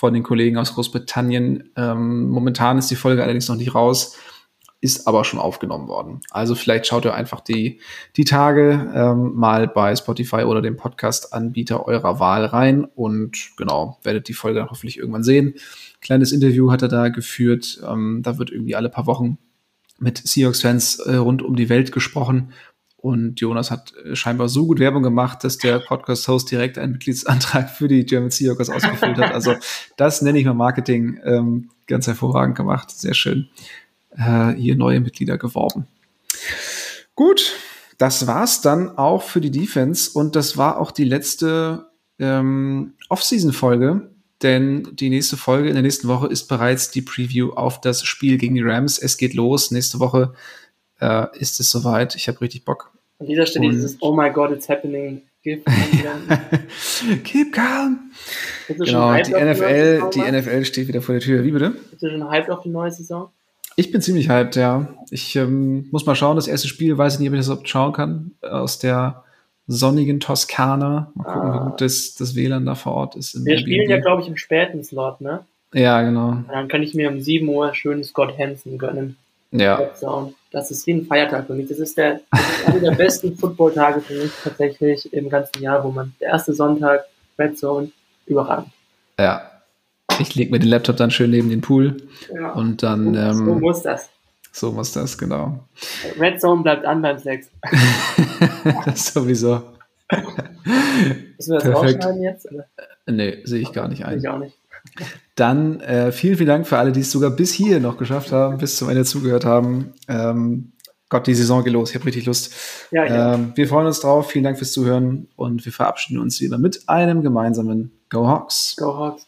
von den Kollegen aus Großbritannien. Ähm, momentan ist die Folge allerdings noch nicht raus ist aber schon aufgenommen worden. Also vielleicht schaut ihr einfach die, die Tage ähm, mal bei Spotify oder dem Podcast-Anbieter eurer Wahl rein und genau, werdet die Folge dann hoffentlich irgendwann sehen. Kleines Interview hat er da geführt. Ähm, da wird irgendwie alle paar Wochen mit Seahawks-Fans äh, rund um die Welt gesprochen. Und Jonas hat äh, scheinbar so gut Werbung gemacht, dass der Podcast-Host direkt einen Mitgliedsantrag für die German Seahawks ausgefüllt hat. Also das nenne ich mal Marketing. Ähm, ganz hervorragend gemacht. Sehr schön äh, hier neue Mitglieder geworben. Gut, das war's dann auch für die Defense und das war auch die letzte ähm, Off-Season-Folge, denn die nächste Folge in der nächsten Woche ist bereits die Preview auf das Spiel gegen die Rams. Es geht los. Nächste Woche äh, ist es soweit. Ich habe richtig Bock. An dieser Stelle und dieses Oh my God, it's happening. Keep calm. Genau, die NFL, die NFL steht wieder vor der Tür. Wie bitte? Bist du schon hyped auf die neue Saison? Ich bin ziemlich hyped, ja. Ich ähm, muss mal schauen, das erste Spiel, weiß ich nicht, ob ich das überhaupt schauen kann, aus der sonnigen Toskana. Mal gucken, ah. wie gut das, das WLAN da vor Ort ist. Wir spielen ja, glaube ich, im späten Slot, ne? Ja, genau. Und dann kann ich mir um 7 Uhr schön Scott Hansen gönnen. Ja. Das ist wie ein Feiertag für mich. Das ist, der, das ist einer der besten Football-Tage für mich tatsächlich im ganzen Jahr, wo man der erste Sonntag, Red Zone, überragend. Ja, ich lege mir den Laptop dann schön neben den Pool ja. und dann. Ähm, so muss das. So muss das, genau. Red Zone bleibt an beim Sex. das sowieso. Müssen wir das rausschneiden jetzt? Oder? Nee, sehe ich gar nicht ein. Ich auch nicht. Dann äh, vielen, vielen Dank für alle, die es sogar bis hier noch geschafft haben, bis zum Ende zugehört haben. Ähm, Gott, die Saison geht los. Ich habe richtig Lust. Ja, ja. Ähm, wir freuen uns drauf. Vielen Dank fürs Zuhören und wir verabschieden uns wieder mit einem gemeinsamen Go Hawks. Go Hawks.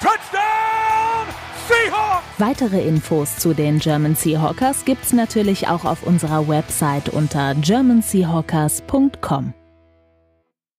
Touchdown Seahawks! Weitere Infos zu den German Seahawkers gibt's natürlich auch auf unserer Website unter germanseahawkers.com.